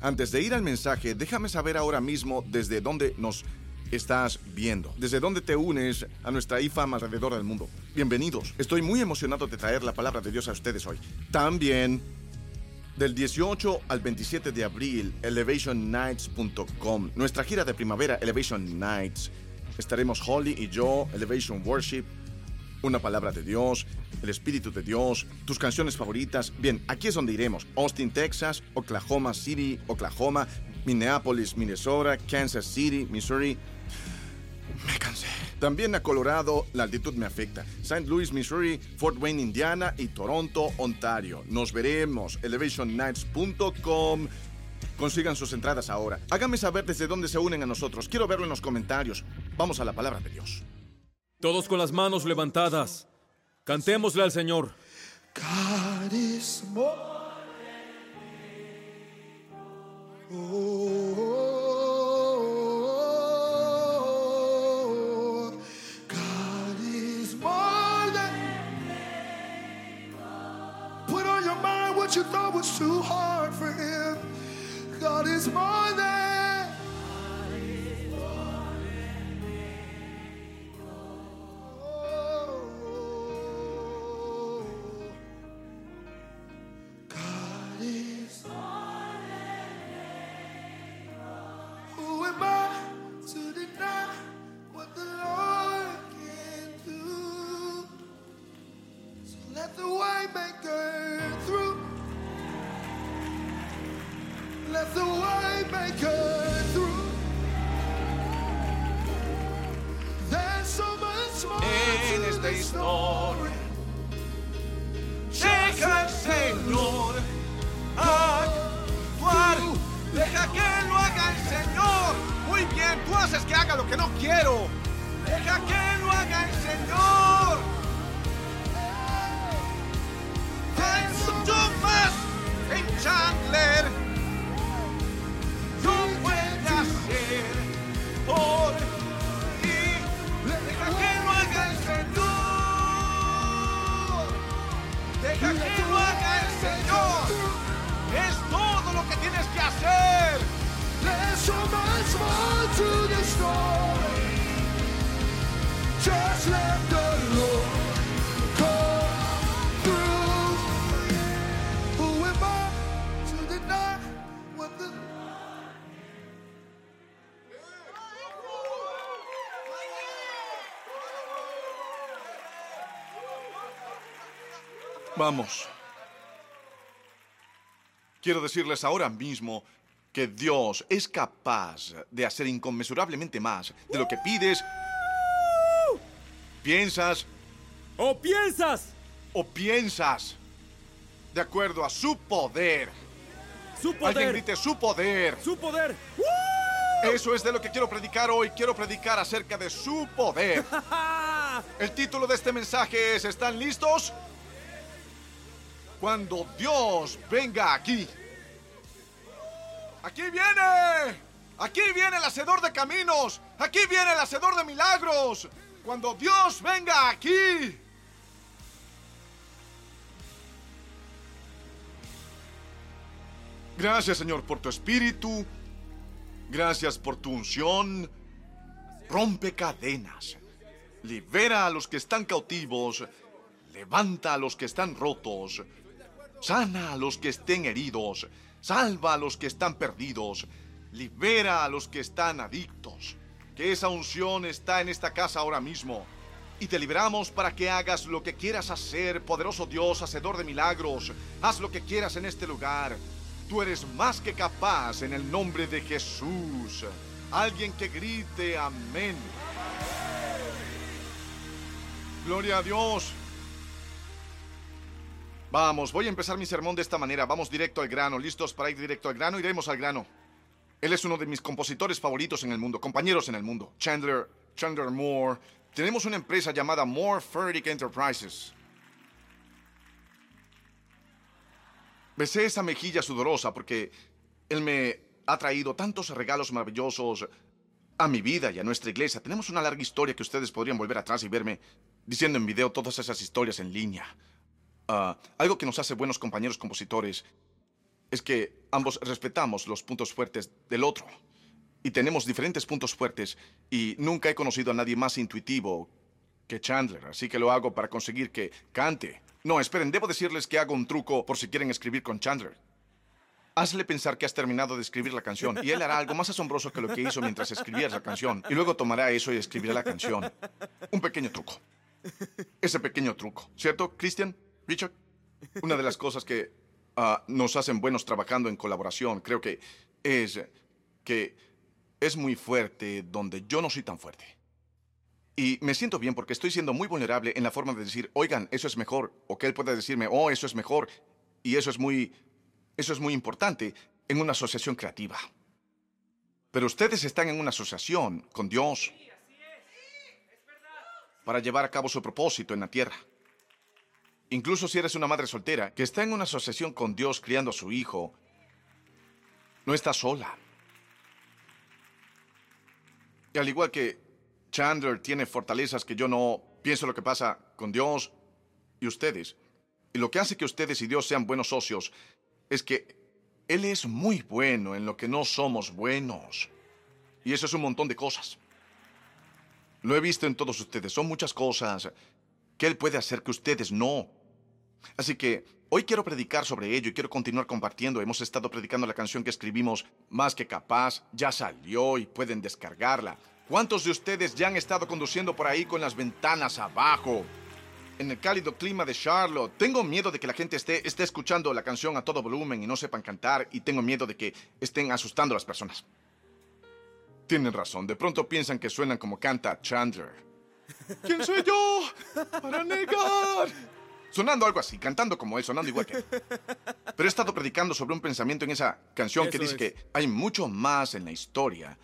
Antes de ir al mensaje, déjame saber ahora mismo desde dónde nos estás viendo, desde dónde te unes a nuestra IFAM alrededor del mundo. Bienvenidos. Estoy muy emocionado de traer la palabra de Dios a ustedes hoy. También del 18 al 27 de abril, elevationnights.com. Nuestra gira de primavera, Elevation Nights. Estaremos Holly y yo, Elevation Worship, una palabra de Dios, el Espíritu de Dios, tus canciones favoritas. Bien, aquí es donde iremos. Austin, Texas, Oklahoma City, Oklahoma, Minneapolis, Minnesota, Kansas City, Missouri. Me cansé. También a Colorado, la altitud me afecta. St. Louis, Missouri, Fort Wayne, Indiana y Toronto, Ontario. Nos veremos. ElevationNights.com. Consigan sus entradas ahora. Háganme saber desde dónde se unen a nosotros. Quiero verlo en los comentarios. Vamos a la palabra de Dios. Todos con las manos levantadas. Cantémosle al Señor. More. Oh, is more than. Put on your mind what you thought was too hard for Him. God is more than. Que haga lo que no quiero. Deja que lo haga el Señor. Mucho más en Chandler. No puede hacer por ti. Deja que lo haga el Señor. Deja que lo haga el Señor. Es todo lo que tienes que hacer. There's so much Vamos. Quiero decirles ahora mismo que Dios es capaz de hacer inconmensurablemente más de lo que pides, piensas ¿O piensas? o piensas. De acuerdo a su poder. Su Alguien poder. grite su poder. Su poder. Eso es de lo que quiero predicar hoy. Quiero predicar acerca de su poder. El título de este mensaje es ¿Están listos? Cuando Dios venga aquí. Aquí viene. Aquí viene el hacedor de caminos. Aquí viene el hacedor de milagros. Cuando Dios venga aquí. Gracias Señor por tu espíritu. Gracias por tu unción. Rompe cadenas. Libera a los que están cautivos. Levanta a los que están rotos. Sana a los que estén heridos. Salva a los que están perdidos. Libera a los que están adictos. Que esa unción está en esta casa ahora mismo. Y te liberamos para que hagas lo que quieras hacer, poderoso Dios, hacedor de milagros. Haz lo que quieras en este lugar. Tú eres más que capaz en el nombre de Jesús. Alguien que grite amén. Gloria a Dios. Vamos, voy a empezar mi sermón de esta manera. Vamos directo al grano. ¿Listos para ir directo al grano? Iremos al grano. Él es uno de mis compositores favoritos en el mundo, compañeros en el mundo. Chandler, Chandler Moore. Tenemos una empresa llamada Moore Furtick Enterprises. Besé esa mejilla sudorosa porque él me ha traído tantos regalos maravillosos a mi vida y a nuestra iglesia. Tenemos una larga historia que ustedes podrían volver atrás y verme diciendo en video todas esas historias en línea. Algo que nos hace buenos compañeros compositores es que ambos respetamos los puntos fuertes del otro. Y tenemos diferentes puntos fuertes y nunca he conocido a nadie más intuitivo que Chandler, así que lo hago para conseguir que cante. No, esperen, debo decirles que hago un truco por si quieren escribir con Chandler. Hazle pensar que has terminado de escribir la canción y él hará algo más asombroso que lo que hizo mientras escribías la canción. Y luego tomará eso y escribirá la canción. Un pequeño truco. Ese pequeño truco. ¿Cierto, Christian? Richard? Una de las cosas que ah, nos hacen buenos trabajando en colaboración, creo que es que es muy fuerte donde yo no soy tan fuerte. Y me siento bien porque estoy siendo muy vulnerable en la forma de decir, oigan, eso es mejor. O que él pueda decirme, oh, eso es mejor. Y eso es muy eso es muy importante en una asociación creativa. Pero ustedes están en una asociación con Dios para llevar a cabo su propósito en la tierra. Incluso si eres una madre soltera que está en una asociación con Dios criando a su hijo, no está sola. Y al igual que Chandler tiene fortalezas que yo no pienso lo que pasa con Dios y ustedes. Y lo que hace que ustedes y Dios sean buenos socios es que Él es muy bueno en lo que no somos buenos. Y eso es un montón de cosas. Lo he visto en todos ustedes. Son muchas cosas que Él puede hacer que ustedes no. Así que hoy quiero predicar sobre ello y quiero continuar compartiendo. Hemos estado predicando la canción que escribimos, Más que capaz, ya salió y pueden descargarla. ¿Cuántos de ustedes ya han estado conduciendo por ahí con las ventanas abajo? en el cálido clima de Charlotte. Tengo miedo de que la gente esté, esté escuchando la canción a todo volumen y no sepan cantar y tengo miedo de que estén asustando a las personas. Tienen razón, de pronto piensan que suenan como canta Chandler. ¿Quién soy yo para negar? Sonando algo así, cantando como él, sonando igual que él. Pero he estado predicando sobre un pensamiento en esa canción que dice que hay mucho más en la historia.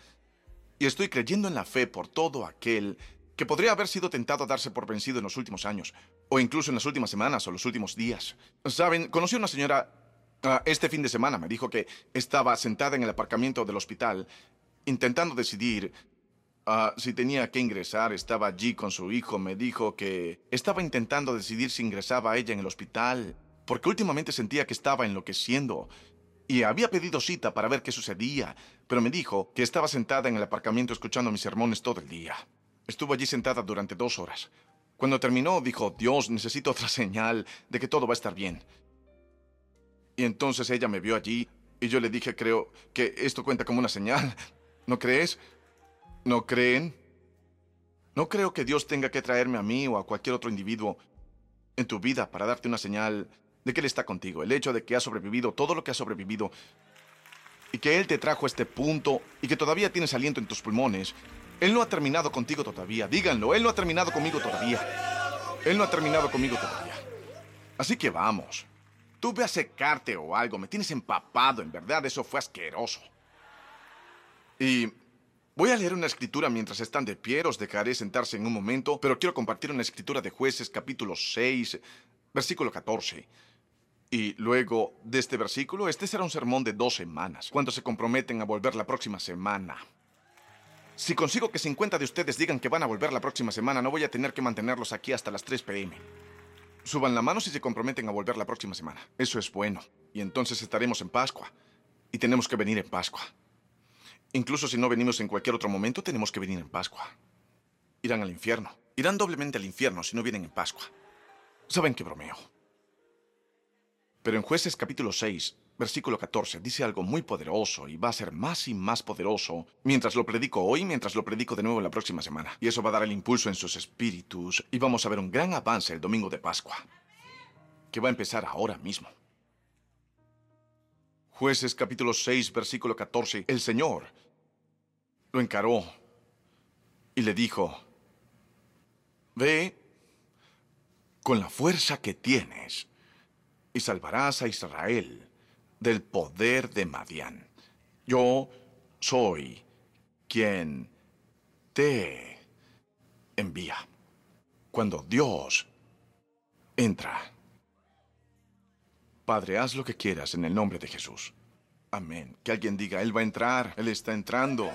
Y estoy creyendo en la fe por todo aquel que podría haber sido tentado a darse por vencido en los últimos años, o incluso en las últimas semanas o los últimos días. Saben, conocí a una señora ah, este fin de semana, me dijo que estaba sentada en el aparcamiento del hospital, intentando decidir ah, si tenía que ingresar, estaba allí con su hijo, me dijo que estaba intentando decidir si ingresaba a ella en el hospital, porque últimamente sentía que estaba enloqueciendo. Y había pedido cita para ver qué sucedía, pero me dijo que estaba sentada en el aparcamiento escuchando mis sermones todo el día. Estuvo allí sentada durante dos horas. Cuando terminó, dijo, Dios, necesito otra señal de que todo va a estar bien. Y entonces ella me vio allí y yo le dije, creo que esto cuenta como una señal. ¿No crees? ¿No creen? No creo que Dios tenga que traerme a mí o a cualquier otro individuo en tu vida para darte una señal de que Él está contigo. El hecho de que has sobrevivido todo lo que has sobrevivido y que Él te trajo a este punto y que todavía tienes aliento en tus pulmones él no ha terminado contigo todavía. Díganlo, Él no ha terminado conmigo todavía. Él no ha terminado conmigo todavía. Así que vamos. Tú ve a secarte o algo. Me tienes empapado, en verdad. Eso fue asqueroso. Y voy a leer una escritura mientras están de pie. Os dejaré sentarse en un momento, pero quiero compartir una escritura de jueces capítulo 6, versículo 14. Y luego de este versículo, este será un sermón de dos semanas, cuando se comprometen a volver la próxima semana. Si consigo que 50 de ustedes digan que van a volver la próxima semana, no voy a tener que mantenerlos aquí hasta las 3 pm. Suban la mano si se comprometen a volver la próxima semana. Eso es bueno. Y entonces estaremos en Pascua. Y tenemos que venir en Pascua. Incluso si no venimos en cualquier otro momento, tenemos que venir en Pascua. Irán al infierno. Irán doblemente al infierno si no vienen en Pascua. Saben que bromeo. Pero en jueces capítulo 6, versículo 14, dice algo muy poderoso y va a ser más y más poderoso mientras lo predico hoy, mientras lo predico de nuevo la próxima semana. Y eso va a dar el impulso en sus espíritus y vamos a ver un gran avance el domingo de Pascua, que va a empezar ahora mismo. Jueces capítulo 6, versículo 14, el Señor lo encaró y le dijo, ve con la fuerza que tienes y salvarás a Israel del poder de Madián. Yo soy quien te envía. Cuando Dios entra. Padre, haz lo que quieras en el nombre de Jesús. Amén. Que alguien diga, Él va a entrar, Él está entrando.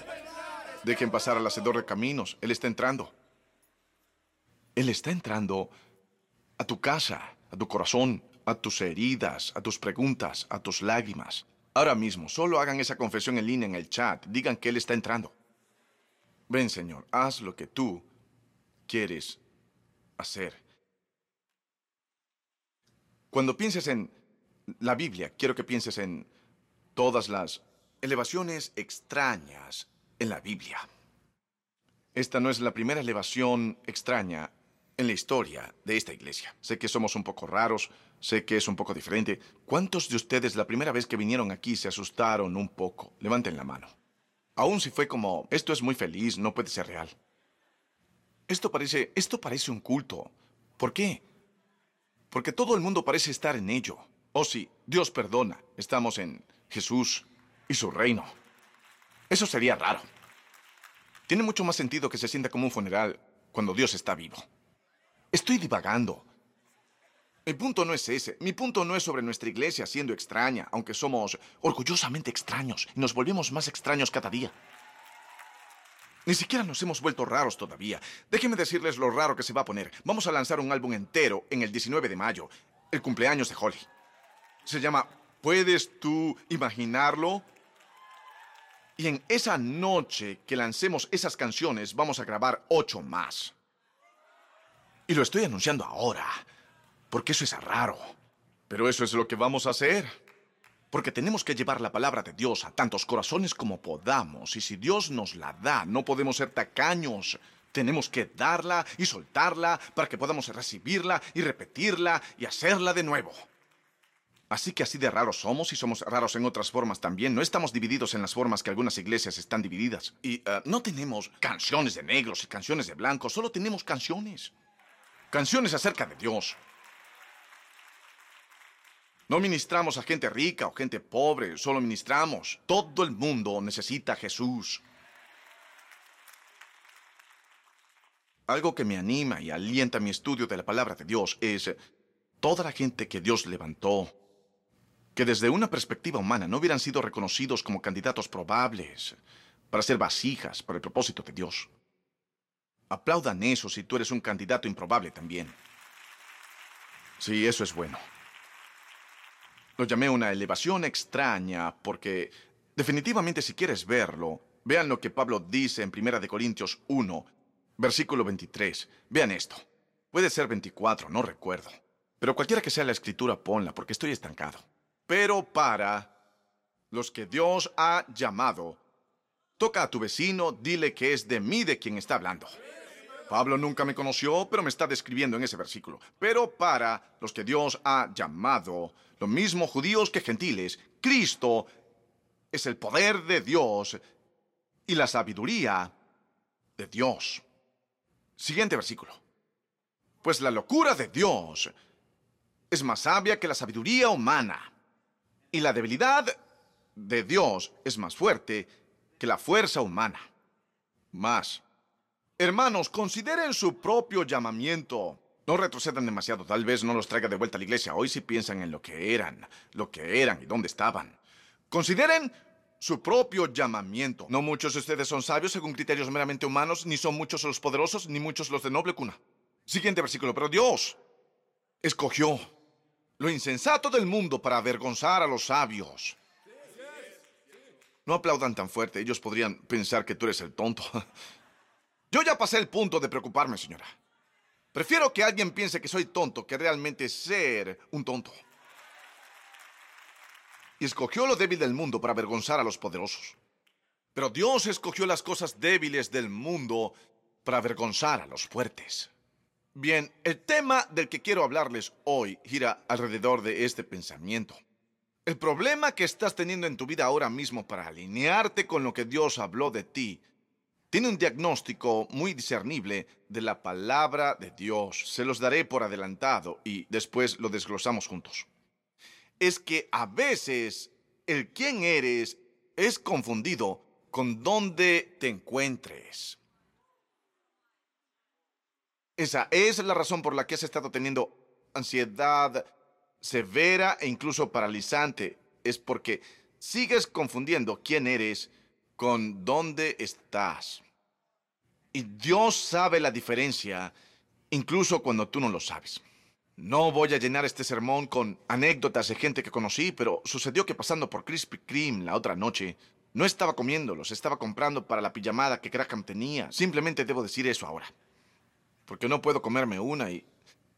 Dejen pasar al hacedor de caminos, Él está entrando. Él está entrando a tu casa, a tu corazón, a tus heridas, a tus preguntas, a tus lágrimas. Ahora mismo, solo hagan esa confesión en línea en el chat. Digan que Él está entrando. Ven, Señor, haz lo que tú quieres hacer. Cuando pienses en la Biblia, quiero que pienses en todas las elevaciones extrañas en la Biblia. Esta no es la primera elevación extraña en la historia de esta iglesia. Sé que somos un poco raros, sé que es un poco diferente. ¿Cuántos de ustedes la primera vez que vinieron aquí se asustaron un poco? Levanten la mano. Aún si fue como, esto es muy feliz, no puede ser real. Esto parece, esto parece un culto. ¿Por qué? Porque todo el mundo parece estar en ello. Oh sí, Dios perdona, estamos en Jesús y su reino. Eso sería raro. Tiene mucho más sentido que se sienta como un funeral cuando Dios está vivo. Estoy divagando. Mi punto no es ese. Mi punto no es sobre nuestra iglesia siendo extraña, aunque somos orgullosamente extraños y nos volvemos más extraños cada día. Ni siquiera nos hemos vuelto raros todavía. Déjenme decirles lo raro que se va a poner. Vamos a lanzar un álbum entero en el 19 de mayo, el cumpleaños de Holly. Se llama ¿Puedes tú imaginarlo? Y en esa noche que lancemos esas canciones vamos a grabar ocho más. Y lo estoy anunciando ahora, porque eso es raro. Pero eso es lo que vamos a hacer. Porque tenemos que llevar la palabra de Dios a tantos corazones como podamos. Y si Dios nos la da, no podemos ser tacaños. Tenemos que darla y soltarla para que podamos recibirla y repetirla y hacerla de nuevo. Así que así de raros somos y somos raros en otras formas también. No estamos divididos en las formas que algunas iglesias están divididas. Y eh, no tenemos canciones de negros y canciones de blancos, solo tenemos canciones. Canciones acerca de Dios. No ministramos a gente rica o gente pobre, solo ministramos. Todo el mundo necesita a Jesús. Algo que me anima y alienta mi estudio de la palabra de Dios es toda la gente que Dios levantó, que desde una perspectiva humana no hubieran sido reconocidos como candidatos probables para ser vasijas para el propósito de Dios. Aplaudan eso si tú eres un candidato improbable también. Sí, eso es bueno. Lo llamé una elevación extraña porque definitivamente si quieres verlo, vean lo que Pablo dice en 1 Corintios 1, versículo 23. Vean esto. Puede ser 24, no recuerdo. Pero cualquiera que sea la escritura, ponla porque estoy estancado. Pero para los que Dios ha llamado, toca a tu vecino, dile que es de mí de quien está hablando. Pablo nunca me conoció, pero me está describiendo en ese versículo. Pero para los que Dios ha llamado, lo mismo judíos que gentiles, Cristo es el poder de Dios y la sabiduría de Dios. Siguiente versículo. Pues la locura de Dios es más sabia que la sabiduría humana. Y la debilidad de Dios es más fuerte que la fuerza humana. Más Hermanos, consideren su propio llamamiento. No retrocedan demasiado, tal vez no los traiga de vuelta a la iglesia hoy si piensan en lo que eran, lo que eran y dónde estaban. Consideren su propio llamamiento. No muchos de ustedes son sabios según criterios meramente humanos, ni son muchos los poderosos, ni muchos los de noble cuna. Siguiente versículo, pero Dios escogió lo insensato del mundo para avergonzar a los sabios. No aplaudan tan fuerte, ellos podrían pensar que tú eres el tonto. Yo ya pasé el punto de preocuparme, señora. Prefiero que alguien piense que soy tonto que realmente ser un tonto. Y escogió lo débil del mundo para avergonzar a los poderosos. Pero Dios escogió las cosas débiles del mundo para avergonzar a los fuertes. Bien, el tema del que quiero hablarles hoy gira alrededor de este pensamiento. El problema que estás teniendo en tu vida ahora mismo para alinearte con lo que Dios habló de ti tiene un diagnóstico muy discernible de la palabra de Dios. Se los daré por adelantado y después lo desglosamos juntos. Es que a veces el quién eres es confundido con dónde te encuentres. Esa es la razón por la que has estado teniendo ansiedad severa e incluso paralizante. Es porque sigues confundiendo quién eres con dónde estás. Y Dios sabe la diferencia, incluso cuando tú no lo sabes. No voy a llenar este sermón con anécdotas de gente que conocí, pero sucedió que pasando por Krispy Kreme la otra noche, no estaba comiéndolos, estaba comprando para la pijamada que Graham tenía. Simplemente debo decir eso ahora. Porque no puedo comerme una y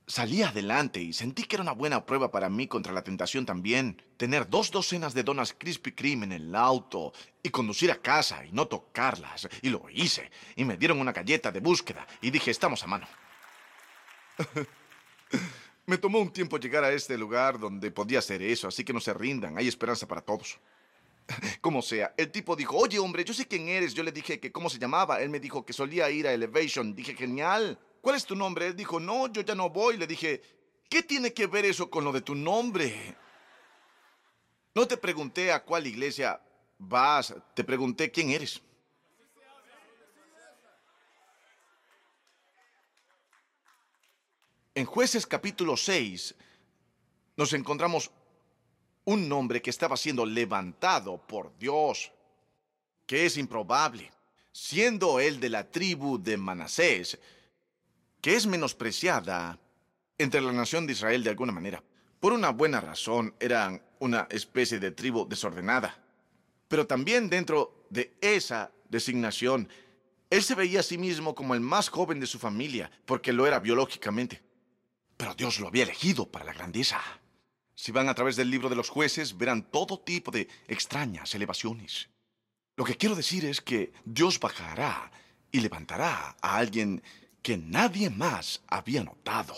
salí adelante y sentí que era una buena prueba para mí contra la tentación también. Tener dos docenas de donas Krispy Kreme en el auto y conducir a casa y no tocarlas. Y lo hice. Y me dieron una galleta de búsqueda y dije, estamos a mano. Me tomó un tiempo llegar a este lugar donde podía hacer eso, así que no se rindan, hay esperanza para todos. Como sea, el tipo dijo, oye hombre, yo sé quién eres. Yo le dije que cómo se llamaba. Él me dijo que solía ir a Elevation. Dije, genial. ¿Cuál es tu nombre? Él dijo, no, yo ya no voy. Le dije, ¿qué tiene que ver eso con lo de tu nombre? No te pregunté a cuál iglesia vas, te pregunté quién eres. En jueces capítulo 6 nos encontramos un nombre que estaba siendo levantado por Dios, que es improbable, siendo él de la tribu de Manasés, que es menospreciada entre la nación de Israel de alguna manera. Por una buena razón, eran una especie de tribu desordenada. Pero también dentro de esa designación, él se veía a sí mismo como el más joven de su familia, porque lo era biológicamente. Pero Dios lo había elegido para la grandeza. Si van a través del libro de los jueces, verán todo tipo de extrañas elevaciones. Lo que quiero decir es que Dios bajará y levantará a alguien que nadie más había notado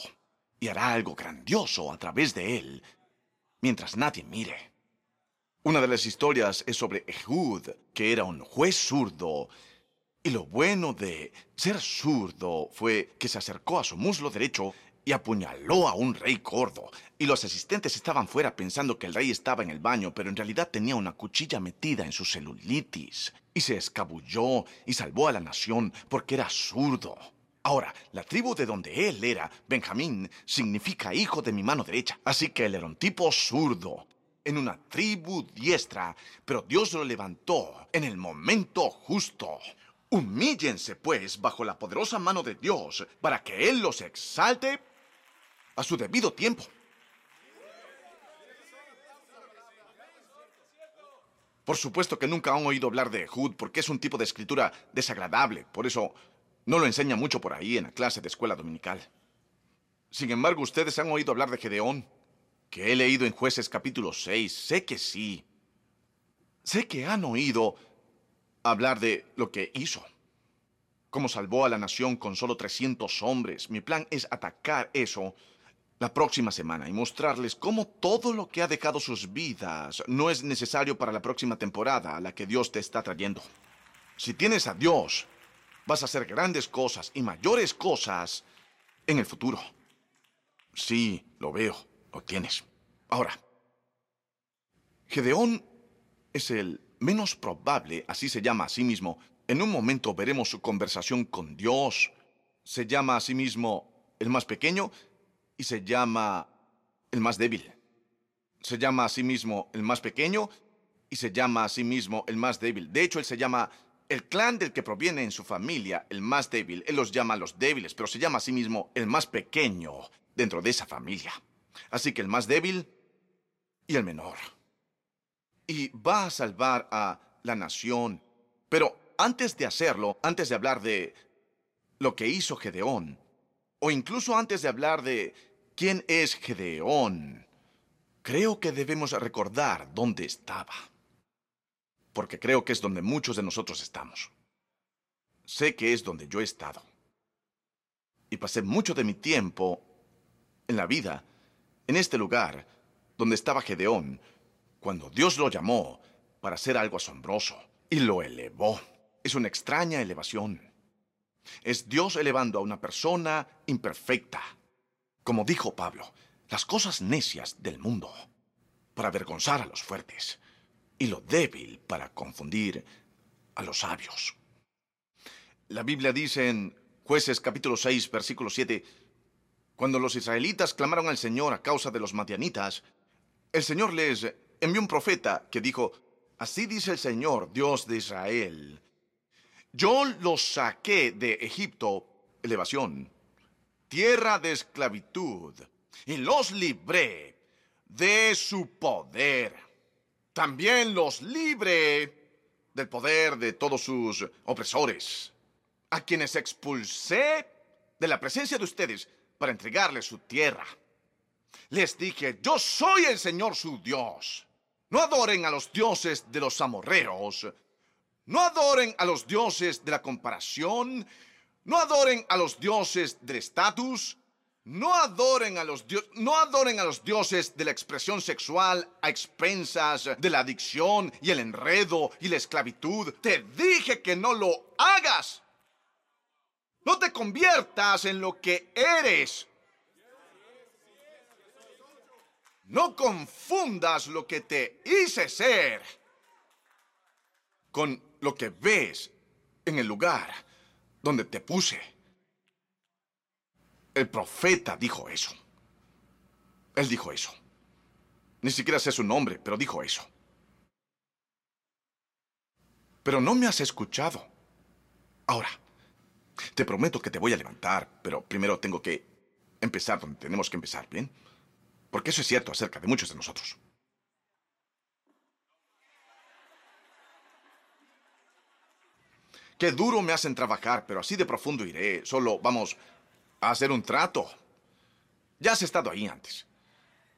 y hará algo grandioso a través de él mientras nadie mire. Una de las historias es sobre Ehud, que era un juez zurdo, y lo bueno de ser zurdo fue que se acercó a su muslo derecho y apuñaló a un rey gordo. Y los asistentes estaban fuera pensando que el rey estaba en el baño, pero en realidad tenía una cuchilla metida en su celulitis. Y se escabulló y salvó a la nación porque era zurdo. Ahora, la tribu de donde él era, Benjamín, significa hijo de mi mano derecha. Así que él era un tipo zurdo, en una tribu diestra, pero Dios lo levantó en el momento justo. Humíllense, pues, bajo la poderosa mano de Dios, para que Él los exalte a su debido tiempo. Por supuesto que nunca han oído hablar de Hood porque es un tipo de escritura desagradable, por eso no lo enseña mucho por ahí en la clase de escuela dominical. Sin embargo, ustedes han oído hablar de Gedeón, que he leído en Jueces capítulo 6. Sé que sí. Sé que han oído hablar de lo que hizo. Cómo salvó a la nación con solo 300 hombres. Mi plan es atacar eso la próxima semana y mostrarles cómo todo lo que ha dejado sus vidas no es necesario para la próxima temporada a la que Dios te está trayendo. Si tienes a Dios, vas a hacer grandes cosas y mayores cosas en el futuro. Sí, lo veo, lo tienes. Ahora, Gedeón es el menos probable, así se llama a sí mismo. En un momento veremos su conversación con Dios. Se llama a sí mismo el más pequeño y se llama el más débil. Se llama a sí mismo el más pequeño y se llama a sí mismo el más débil. De hecho, él se llama el clan del que proviene en su familia, el más débil. Él los llama los débiles, pero se llama a sí mismo el más pequeño dentro de esa familia. Así que el más débil y el menor. Y va a salvar a la nación. Pero antes de hacerlo, antes de hablar de lo que hizo Gedeón, o incluso antes de hablar de quién es Gedeón, creo que debemos recordar dónde estaba. Porque creo que es donde muchos de nosotros estamos. Sé que es donde yo he estado. Y pasé mucho de mi tiempo en la vida, en este lugar, donde estaba Gedeón, cuando Dios lo llamó para hacer algo asombroso y lo elevó. Es una extraña elevación. Es Dios elevando a una persona imperfecta. Como dijo Pablo, las cosas necias del mundo para avergonzar a los fuertes y lo débil para confundir a los sabios. La Biblia dice en Jueces capítulo 6, versículo 7, cuando los israelitas clamaron al Señor a causa de los madianitas, el Señor les envió un profeta que dijo, Así dice el Señor, Dios de Israel, yo los saqué de Egipto, elevación, tierra de esclavitud, y los libré de su poder. También los libré del poder de todos sus opresores, a quienes expulsé de la presencia de ustedes para entregarles su tierra. Les dije, yo soy el Señor su Dios. No adoren a los dioses de los amorreos. No adoren a los dioses de la comparación. No adoren a los dioses del estatus. No adoren a los no adoren a los dioses de la expresión sexual a expensas de la adicción y el enredo y la esclavitud. Te dije que no lo hagas. No te conviertas en lo que eres. No confundas lo que te hice ser con lo que ves en el lugar donde te puse. El profeta dijo eso. Él dijo eso. Ni siquiera sé su nombre, pero dijo eso. Pero no me has escuchado. Ahora, te prometo que te voy a levantar, pero primero tengo que empezar donde tenemos que empezar, ¿bien? Porque eso es cierto acerca de muchos de nosotros. Qué duro me hacen trabajar, pero así de profundo iré. Solo vamos a hacer un trato. Ya has estado ahí antes.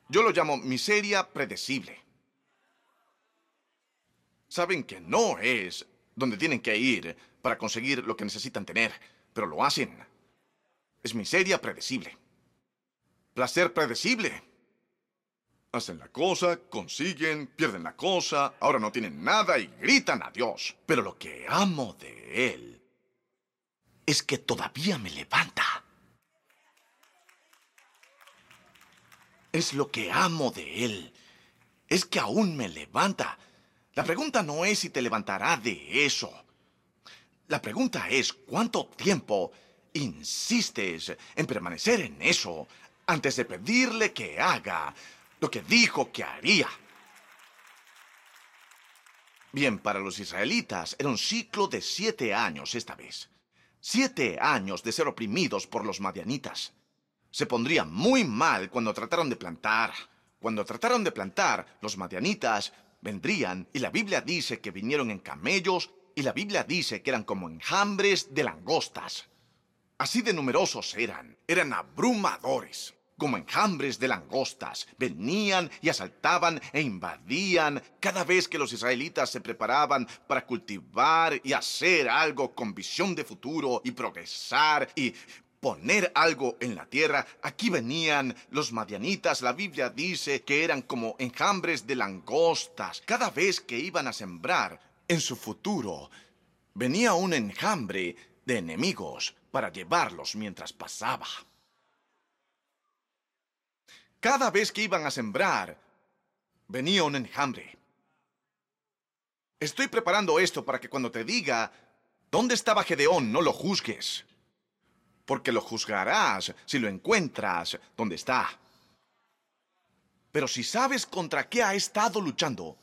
Yo lo llamo miseria predecible. Saben que no es donde tienen que ir para conseguir lo que necesitan tener, pero lo hacen. Es miseria predecible. Placer predecible. Hacen la cosa, consiguen, pierden la cosa, ahora no tienen nada y gritan a Dios. Pero lo que amo de Él es que todavía me levanta. Es lo que amo de Él. Es que aún me levanta. La pregunta no es si te levantará de eso. La pregunta es cuánto tiempo insistes en permanecer en eso antes de pedirle que haga lo que dijo que haría. Bien, para los israelitas era un ciclo de siete años esta vez. Siete años de ser oprimidos por los madianitas. Se pondría muy mal cuando trataron de plantar. Cuando trataron de plantar, los madianitas vendrían y la Biblia dice que vinieron en camellos y la Biblia dice que eran como enjambres de langostas. Así de numerosos eran, eran abrumadores como enjambres de langostas, venían y asaltaban e invadían cada vez que los israelitas se preparaban para cultivar y hacer algo con visión de futuro y progresar y poner algo en la tierra. Aquí venían los madianitas. La Biblia dice que eran como enjambres de langostas. Cada vez que iban a sembrar en su futuro, venía un enjambre de enemigos para llevarlos mientras pasaba. Cada vez que iban a sembrar, venía un enjambre. Estoy preparando esto para que cuando te diga, ¿dónde estaba Gedeón? No lo juzgues. Porque lo juzgarás si lo encuentras donde está. Pero si sabes contra qué ha estado luchando,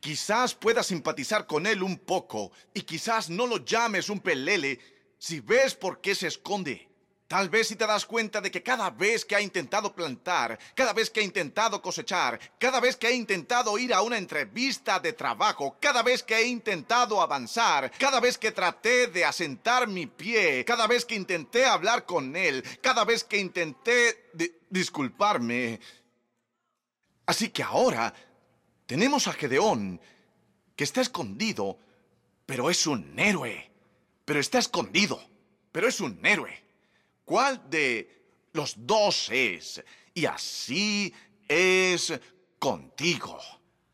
quizás puedas simpatizar con él un poco y quizás no lo llames un pelele si ves por qué se esconde. Tal vez si te das cuenta de que cada vez que ha intentado plantar, cada vez que ha intentado cosechar, cada vez que ha intentado ir a una entrevista de trabajo, cada vez que he intentado avanzar, cada vez que traté de asentar mi pie, cada vez que intenté hablar con él, cada vez que intenté disculparme. Así que ahora tenemos a Gedeón, que está escondido, pero es un héroe. Pero está escondido, pero es un héroe. ¿Cuál de los dos es? Y así es contigo.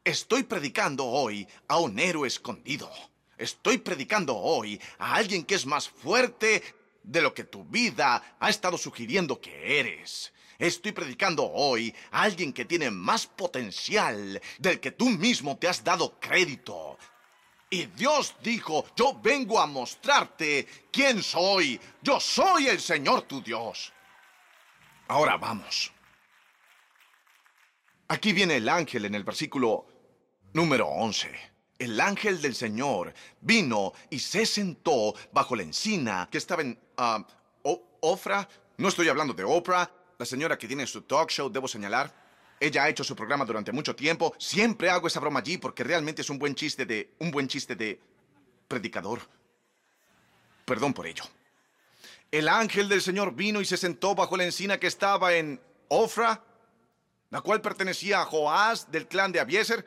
Estoy predicando hoy a un héroe escondido. Estoy predicando hoy a alguien que es más fuerte de lo que tu vida ha estado sugiriendo que eres. Estoy predicando hoy a alguien que tiene más potencial del que tú mismo te has dado crédito. Y Dios dijo, yo vengo a mostrarte quién soy. Yo soy el Señor tu Dios. Ahora vamos. Aquí viene el ángel en el versículo número 11. El ángel del Señor vino y se sentó bajo la encina que estaba en ah, Ofra. No estoy hablando de Oprah. la señora que tiene su talk show, debo señalar. Ella ha hecho su programa durante mucho tiempo. Siempre hago esa broma allí porque realmente es un buen chiste de. un buen chiste de. predicador. Perdón por ello. El ángel del Señor vino y se sentó bajo la encina que estaba en Ofra, la cual pertenecía a Joás del clan de Abieser.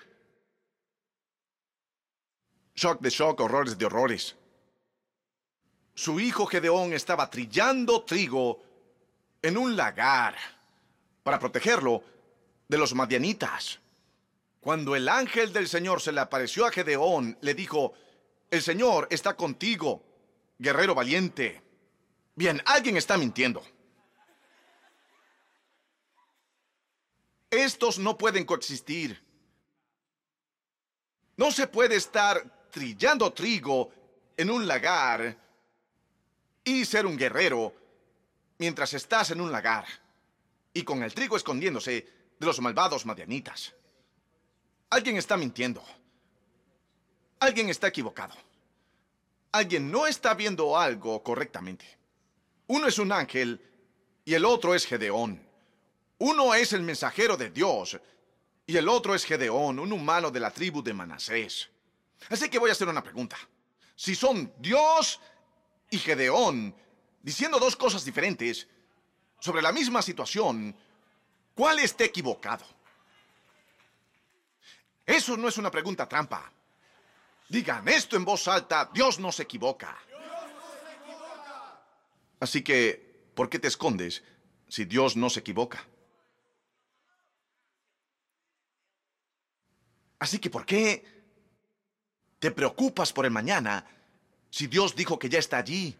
Shock de shock, horrores de horrores. Su hijo Gedeón estaba trillando trigo en un lagar para protegerlo de los madianitas. Cuando el ángel del Señor se le apareció a Gedeón, le dijo, el Señor está contigo, guerrero valiente. Bien, alguien está mintiendo. Estos no pueden coexistir. No se puede estar trillando trigo en un lagar y ser un guerrero mientras estás en un lagar y con el trigo escondiéndose de los malvados madianitas. Alguien está mintiendo. Alguien está equivocado. Alguien no está viendo algo correctamente. Uno es un ángel y el otro es Gedeón. Uno es el mensajero de Dios y el otro es Gedeón, un humano de la tribu de Manasés. Así que voy a hacer una pregunta. Si son Dios y Gedeón diciendo dos cosas diferentes sobre la misma situación, ¿cuál está equivocado? Eso no es una pregunta trampa. Digan esto en voz alta, Dios no se equivoca. Así que, ¿por qué te escondes si Dios no se equivoca? Así que, ¿por qué te preocupas por el mañana si Dios dijo que ya está allí?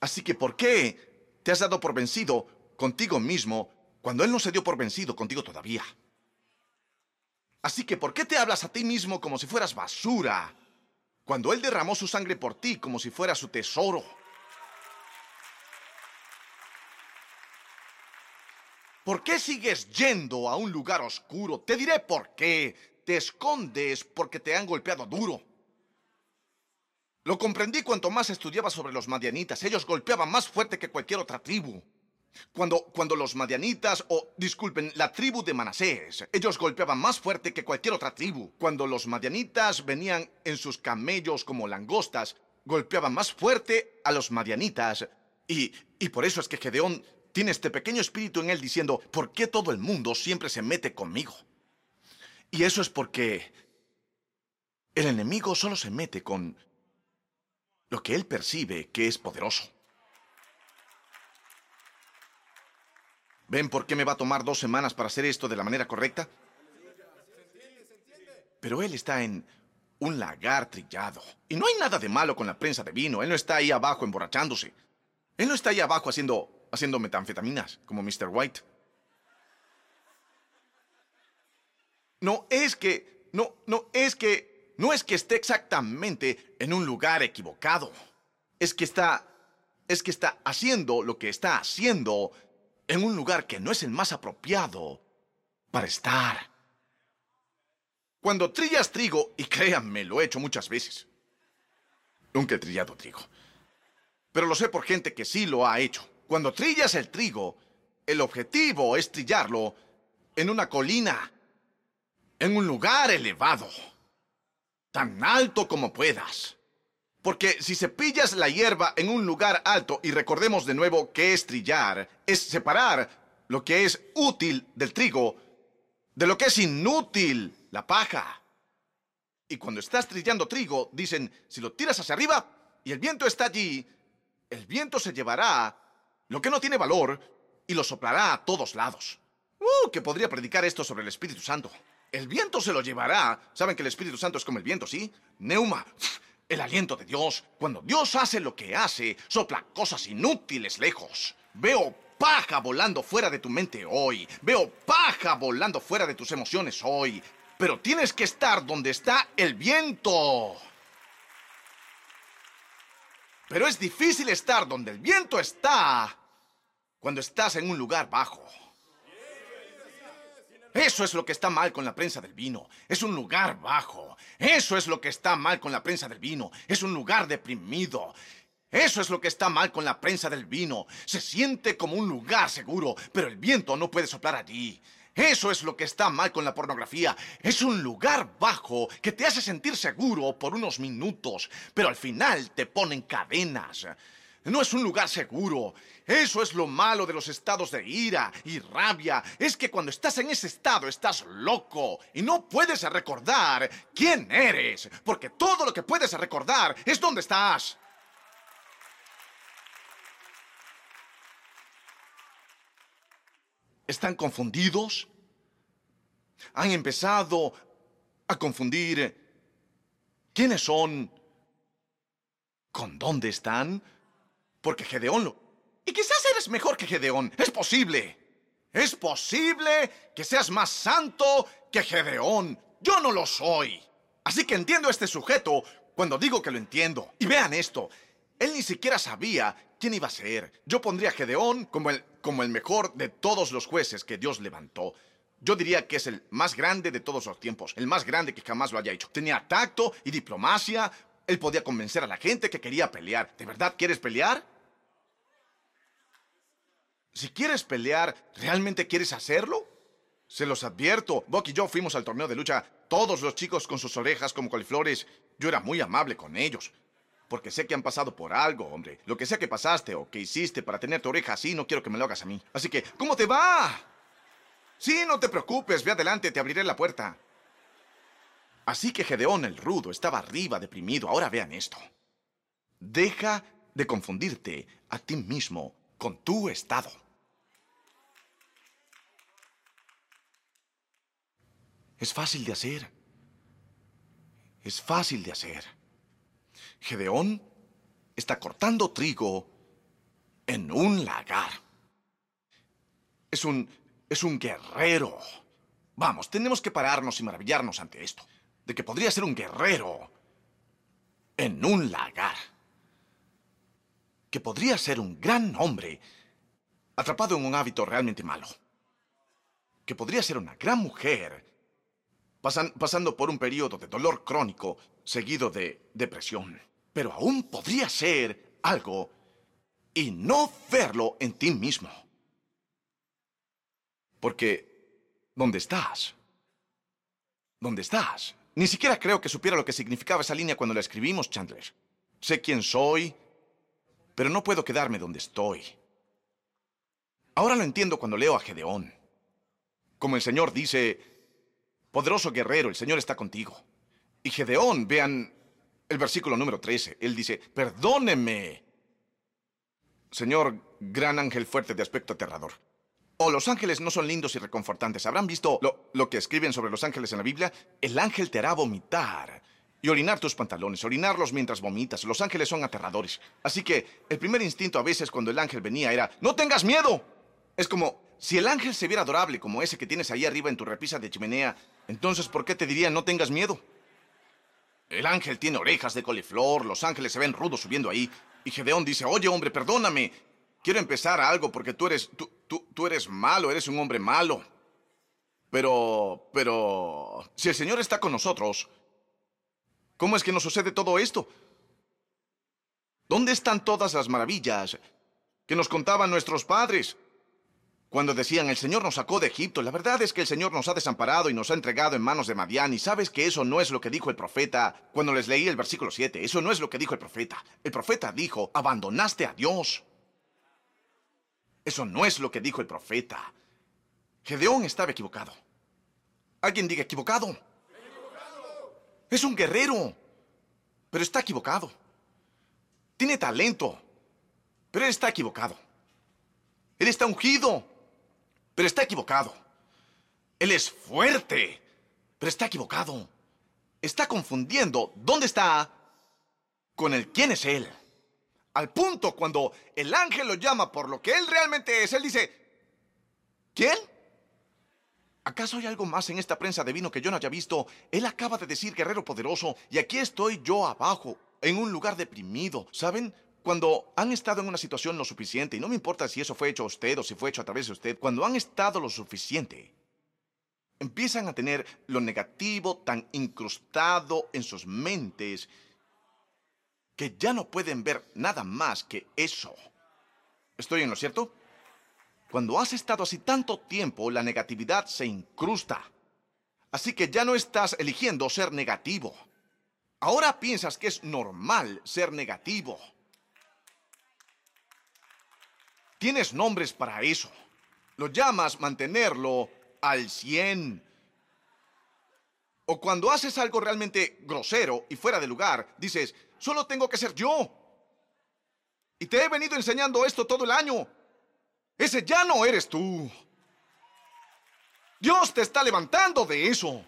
Así que, ¿por qué te has dado por vencido contigo mismo cuando Él no se dio por vencido contigo todavía? Así que, ¿por qué te hablas a ti mismo como si fueras basura cuando Él derramó su sangre por ti como si fuera su tesoro? ¿Por qué sigues yendo a un lugar oscuro? Te diré por qué. Te escondes porque te han golpeado duro. Lo comprendí cuanto más estudiaba sobre los madianitas. Ellos golpeaban más fuerte que cualquier otra tribu. Cuando, los madianitas, o disculpen, la tribu de Manasés, ellos golpeaban más fuerte que cualquier otra tribu. Cuando los madianitas venían en sus camellos como langostas, golpeaban más fuerte a los madianitas. Y, y por eso es que Gedeón tiene este pequeño espíritu en él diciendo, ¿por qué todo el mundo siempre se mete conmigo? Y eso es porque el enemigo solo se mete con lo que él percibe que es poderoso. ¿Ven por qué me va a tomar dos semanas para hacer esto de la manera correcta? Pero él está en un lagar trillado. Y no hay nada de malo con la prensa de vino. Él no está ahí abajo emborrachándose. Él no está ahí abajo haciendo, haciendo metanfetaminas, como Mr. White. No es que, no, no es que, no es que esté exactamente en un lugar equivocado. Es que está, es que está haciendo lo que está haciendo en un lugar que no es el más apropiado para estar. Cuando trillas trigo, y créanme, lo he hecho muchas veces. Nunca he trillado trigo. Pero lo sé por gente que sí lo ha hecho. Cuando trillas el trigo, el objetivo es trillarlo en una colina, en un lugar elevado, tan alto como puedas. Porque si cepillas la hierba en un lugar alto, y recordemos de nuevo que es trillar, es separar lo que es útil del trigo de lo que es inútil, la paja. Y cuando estás trillando trigo, dicen, si lo tiras hacia arriba y el viento está allí, el viento se llevará lo que no tiene valor y lo soplará a todos lados. ¡Uh! Que podría predicar esto sobre el Espíritu Santo. El viento se lo llevará. Saben que el Espíritu Santo es como el viento, ¿sí? Neuma. El aliento de Dios. Cuando Dios hace lo que hace, sopla cosas inútiles lejos. Veo paja volando fuera de tu mente hoy. Veo paja volando fuera de tus emociones hoy. Pero tienes que estar donde está el viento. Pero es difícil estar donde el viento está cuando estás en un lugar bajo. Eso es lo que está mal con la prensa del vino. Es un lugar bajo. Eso es lo que está mal con la prensa del vino. Es un lugar deprimido. Eso es lo que está mal con la prensa del vino. Se siente como un lugar seguro, pero el viento no puede soplar allí. Eso es lo que está mal con la pornografía. Es un lugar bajo que te hace sentir seguro por unos minutos, pero al final te ponen cadenas. No es un lugar seguro. Eso es lo malo de los estados de ira y rabia. Es que cuando estás en ese estado estás loco y no puedes recordar quién eres, porque todo lo que puedes recordar es dónde estás. ¿Están confundidos? Han empezado a confundir quiénes son con dónde están. Porque Gedeón lo... Y quizás eres mejor que Gedeón. Es posible. Es posible que seas más santo que Gedeón. Yo no lo soy. Así que entiendo a este sujeto cuando digo que lo entiendo. Y vean esto. Él ni siquiera sabía quién iba a ser. Yo pondría a Gedeón como el, como el mejor de todos los jueces que Dios levantó. Yo diría que es el más grande de todos los tiempos, el más grande que jamás lo haya hecho. Tenía tacto y diplomacia, él podía convencer a la gente que quería pelear. ¿De verdad quieres pelear? Si quieres pelear, ¿realmente quieres hacerlo? Se los advierto, Buck y yo fuimos al torneo de lucha, todos los chicos con sus orejas como coliflores. Yo era muy amable con ellos. Porque sé que han pasado por algo, hombre. Lo que sea que pasaste o que hiciste para tener tu oreja así, no quiero que me lo hagas a mí. Así que, ¿cómo te va? Sí, no te preocupes, ve adelante, te abriré la puerta. Así que Gedeón el rudo estaba arriba, deprimido. Ahora vean esto. Deja de confundirte a ti mismo con tu estado. Es fácil de hacer. Es fácil de hacer. Gedeón está cortando trigo en un lagar. Es un es un guerrero. Vamos, tenemos que pararnos y maravillarnos ante esto. De que podría ser un guerrero en un lagar. Que podría ser un gran hombre atrapado en un hábito realmente malo. Que podría ser una gran mujer pasando por un periodo de dolor crónico seguido de depresión. Pero aún podría ser algo y no verlo en ti mismo. Porque, ¿dónde estás? ¿Dónde estás? Ni siquiera creo que supiera lo que significaba esa línea cuando la escribimos, Chandler. Sé quién soy, pero no puedo quedarme donde estoy. Ahora lo entiendo cuando leo a Gedeón. Como el Señor dice, poderoso guerrero, el Señor está contigo. Y Gedeón, vean el versículo número 13, él dice, perdóneme, Señor, gran ángel fuerte de aspecto aterrador. O los ángeles no son lindos y reconfortantes. ¿Habrán visto lo, que escriben sobre los ángeles en la Biblia? El ángel te hará vomitar y orinar tus pantalones, orinarlos mientras vomitas. Los ángeles son aterradores. Así que el primer instinto a veces cuando el ángel venía era, ¡No tengas miedo! Es como, si el ángel se viera adorable como ese que tienes ahí arriba en tu repisa de chimenea, entonces ¿por qué te diría no tengas miedo? El ángel tiene orejas de coliflor, los ángeles se ven rudos subiendo ahí. Y Gedeón dice, oye hombre, perdóname, quiero empezar algo porque tú eres, tú, tú, eres malo, eres un hombre malo. Pero, pero, si el Señor está con nosotros, ¿cómo es que nos sucede todo esto? ¿Dónde están todas las maravillas que nos contaban nuestros padres? Cuando decían, el Señor nos sacó de Egipto, la verdad es que el Señor nos ha desamparado y nos ha entregado en manos de Madián, y sabes que eso no es lo que dijo el profeta cuando les leí el versículo 7, eso no es lo que dijo el profeta. El profeta dijo, abandonaste a Dios. Eso no es lo que dijo el profeta. Gedeón estaba equivocado. Alguien diga equivocado. Es un guerrero, pero está equivocado. Tiene talento, pero él está equivocado. Él está ungido, pero está equivocado. Él es fuerte, pero está equivocado. Está confundiendo dónde está con el quién es él. Al punto cuando el ángel lo llama por lo que él realmente es, él dice, ¿quién? ¿Acaso hay algo más en esta prensa de vino que yo no haya visto? Él acaba de decir guerrero poderoso y aquí estoy yo abajo, en un lugar deprimido. ¿Saben? Cuando han estado en una situación lo suficiente, y no me importa si eso fue hecho a usted o si fue hecho a través de usted, cuando han estado lo suficiente, empiezan a tener lo negativo tan incrustado en sus mentes que ya no pueden ver nada más que eso. ¿Estoy en lo cierto? Cuando has estado así tanto tiempo, la negatividad se incrusta. Así que ya no estás eligiendo ser negativo. Ahora piensas que es normal ser negativo. Tienes nombres para eso. Lo llamas mantenerlo al 100. O cuando haces algo realmente grosero y fuera de lugar, dices, solo tengo que ser yo. Y te he venido enseñando esto todo el año. Ese ya no eres tú. Dios te está levantando de eso.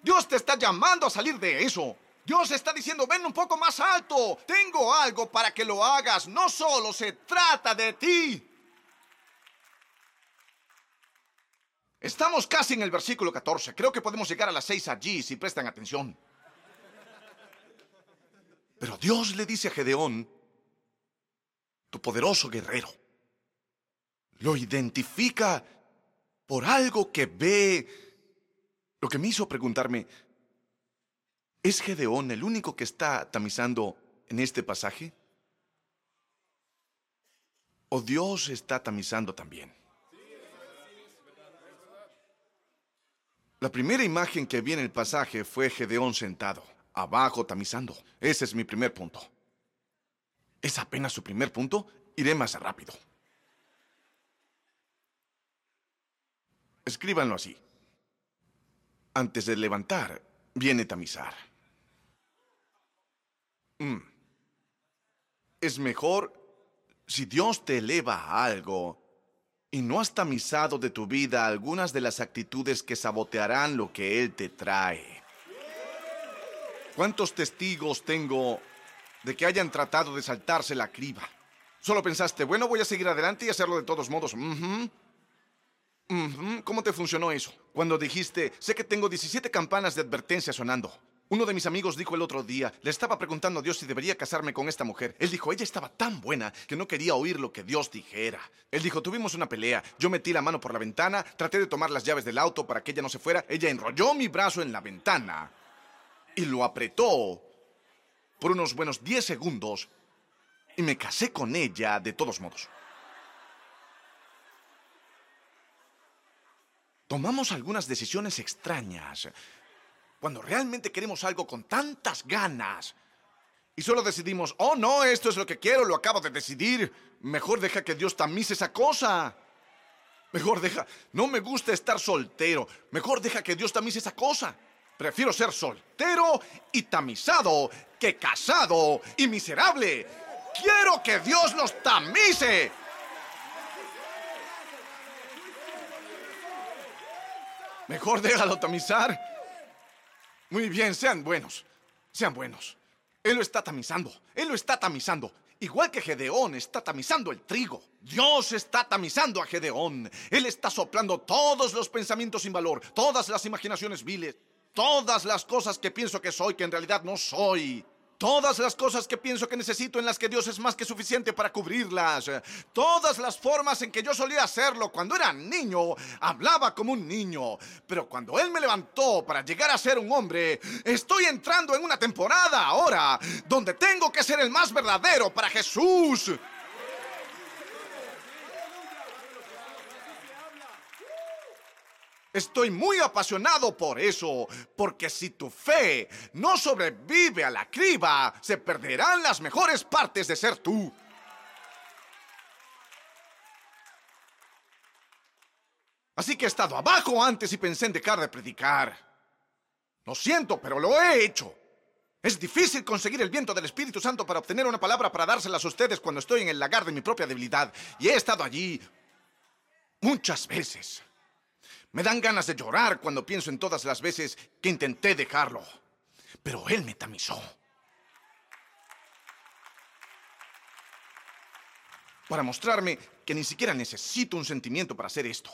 Dios te está llamando a salir de eso. Dios está diciendo, ven un poco más alto. Tengo algo para que lo hagas. No solo se trata de ti. Estamos casi en el versículo 14. Creo que podemos llegar a las 6 allí si prestan atención. Pero Dios le dice a Gedeón, tu poderoso guerrero, lo identifica por algo que ve. Lo que me hizo preguntarme, ¿es Gedeón el único que está tamizando en este pasaje? ¿O Dios está tamizando también? La primera imagen que vi en el pasaje fue Gedeón sentado, abajo tamizando. Ese es mi primer punto. ¿Es apenas su primer punto? Iré más rápido. Escríbanlo así. Antes de levantar, viene tamizar. Mm. Es mejor si Dios te eleva a algo y no has tamizado de tu vida algunas de las actitudes que sabotearán lo que Él te trae. ¿Cuántos testigos tengo de que hayan tratado de saltarse la criba? Solo pensaste, bueno, voy a seguir adelante y hacerlo de todos modos. ¿Cómo te funcionó eso? Cuando dijiste, sé que tengo 17 campanas de advertencia sonando. Uno de mis amigos dijo el otro día, le estaba preguntando a Dios si debería casarme con esta mujer. Él dijo, ella estaba tan buena que no quería oír lo que Dios dijera. Él dijo, tuvimos una pelea, yo metí la mano por la ventana, traté de tomar las llaves del auto para que ella no se fuera, ella enrolló mi brazo en la ventana y lo apretó por unos buenos 10 segundos y me casé con ella de todos modos. Tomamos algunas decisiones extrañas cuando realmente queremos algo con tantas ganas y solo decidimos, oh no, esto es lo que quiero, lo acabo de decidir, mejor deja que Dios tamice esa cosa. Mejor deja, no me gusta estar soltero, mejor deja que Dios tamice esa cosa. Prefiero ser soltero y tamizado que casado y miserable. Quiero que Dios nos tamice. Mejor déjalo tamizar. Muy bien, sean buenos. Sean buenos. Él lo está tamizando. Él lo está tamizando. Igual que Gedeón está tamizando el trigo. Dios está tamizando a Gedeón. Él está soplando todos los pensamientos sin valor, todas las imaginaciones viles, todas las cosas que pienso que soy que en realidad no soy. Todas las cosas que pienso que necesito en las que Dios es más que suficiente para cubrirlas. Todas las formas en que yo solía hacerlo cuando era niño, hablaba como un niño. Pero cuando Él me levantó para llegar a ser un hombre, estoy entrando en una temporada ahora donde tengo que ser el más verdadero para Jesús. Estoy muy apasionado por eso, porque si tu fe no sobrevive a la criba, se perderán las mejores partes de ser tú. Así que he estado abajo antes y pensé en dejar de predicar. Lo siento, pero lo he hecho. Es difícil conseguir el viento del Espíritu Santo para obtener una palabra para dárselas a ustedes cuando estoy en el lagar de mi propia debilidad. Y he estado allí muchas veces. Me dan ganas de llorar cuando pienso en todas las veces que intenté dejarlo. Pero él me tamizó. Para mostrarme que ni siquiera necesito un sentimiento para hacer esto.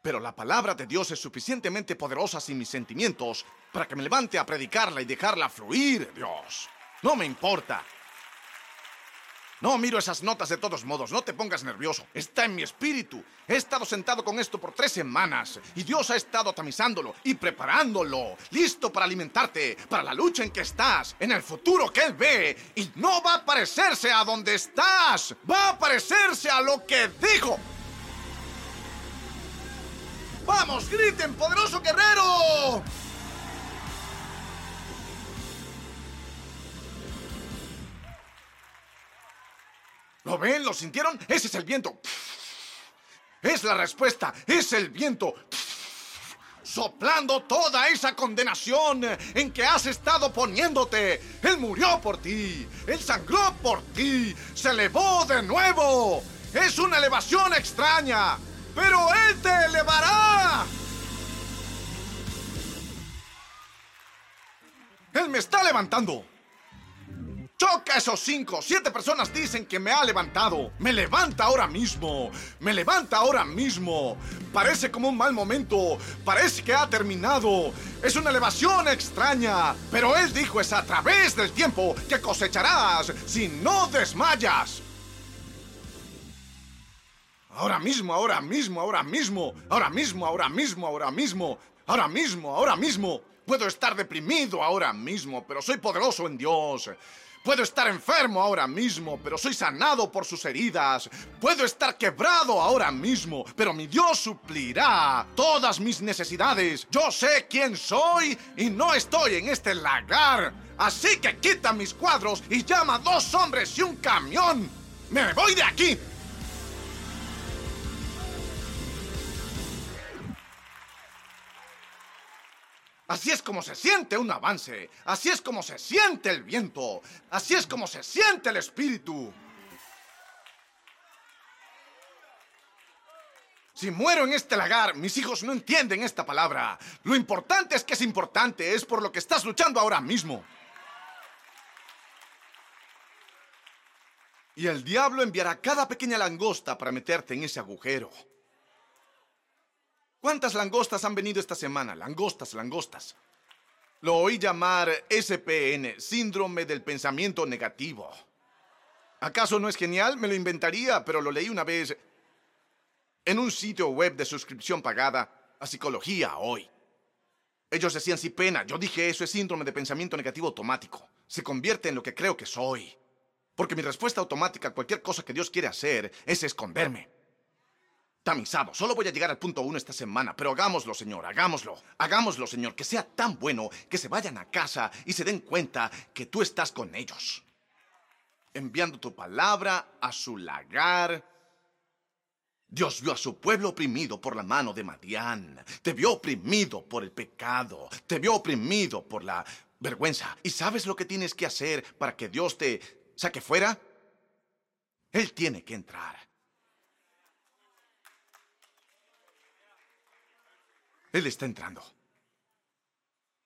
Pero la palabra de Dios es suficientemente poderosa sin mis sentimientos para que me levante a predicarla y dejarla fluir, Dios. No me importa. No miro esas notas de todos modos, no te pongas nervioso. Está en mi espíritu. He estado sentado con esto por tres semanas y Dios ha estado tamizándolo y preparándolo, listo para alimentarte, para la lucha en que estás, en el futuro que Él ve. Y no va a parecerse a donde estás, va a parecerse a lo que dijo. ¡Vamos, griten, poderoso guerrero! ¿Lo ven? ¿Lo sintieron? Ese es el viento. Es la respuesta. Es el viento. Soplando toda esa condenación en que has estado poniéndote. Él murió por ti. Él sangró por ti. Se elevó de nuevo. Es una elevación extraña. Pero Él te elevará. Él me está levantando. Choca esos cinco. Siete personas dicen que me ha levantado. Me levanta ahora mismo. Me levanta ahora mismo. Parece como un mal momento. Parece que ha terminado. Es una elevación extraña. Pero él dijo es a través del tiempo que cosecharás si no desmayas. Ahora mismo, ahora mismo, ahora mismo. Ahora mismo, ahora mismo, ahora mismo. Ahora mismo, ahora mismo. Puedo estar deprimido ahora mismo, pero soy poderoso en Dios. Puedo estar enfermo ahora mismo, pero soy sanado por sus heridas. Puedo estar quebrado ahora mismo, pero mi Dios suplirá todas mis necesidades. Yo sé quién soy y no estoy en este lagar. Así que quita mis cuadros y llama a dos hombres y un camión. Me voy de aquí. Así es como se siente un avance. Así es como se siente el viento. Así es como se siente el espíritu. Si muero en este lagar, mis hijos no entienden esta palabra. Lo importante es que es importante, es por lo que estás luchando ahora mismo. Y el diablo enviará cada pequeña langosta para meterte en ese agujero. ¿Cuántas langostas han venido esta semana? Langostas, langostas. Lo oí llamar SPN, síndrome del pensamiento negativo. ¿Acaso no es genial? Me lo inventaría, pero lo leí una vez en un sitio web de suscripción pagada a psicología hoy. Ellos decían sí pena, yo dije eso es síndrome de pensamiento negativo automático. Se convierte en lo que creo que soy. Porque mi respuesta automática a cualquier cosa que Dios quiere hacer es esconderme. Tamizado. Solo voy a llegar al punto uno esta semana, pero hagámoslo, Señor, hagámoslo. Hagámoslo, Señor, que sea tan bueno que se vayan a casa y se den cuenta que tú estás con ellos. Enviando tu palabra a su lagar. Dios vio a su pueblo oprimido por la mano de Madián. Te vio oprimido por el pecado. Te vio oprimido por la vergüenza. ¿Y sabes lo que tienes que hacer para que Dios te saque fuera? Él tiene que entrar. Él está entrando.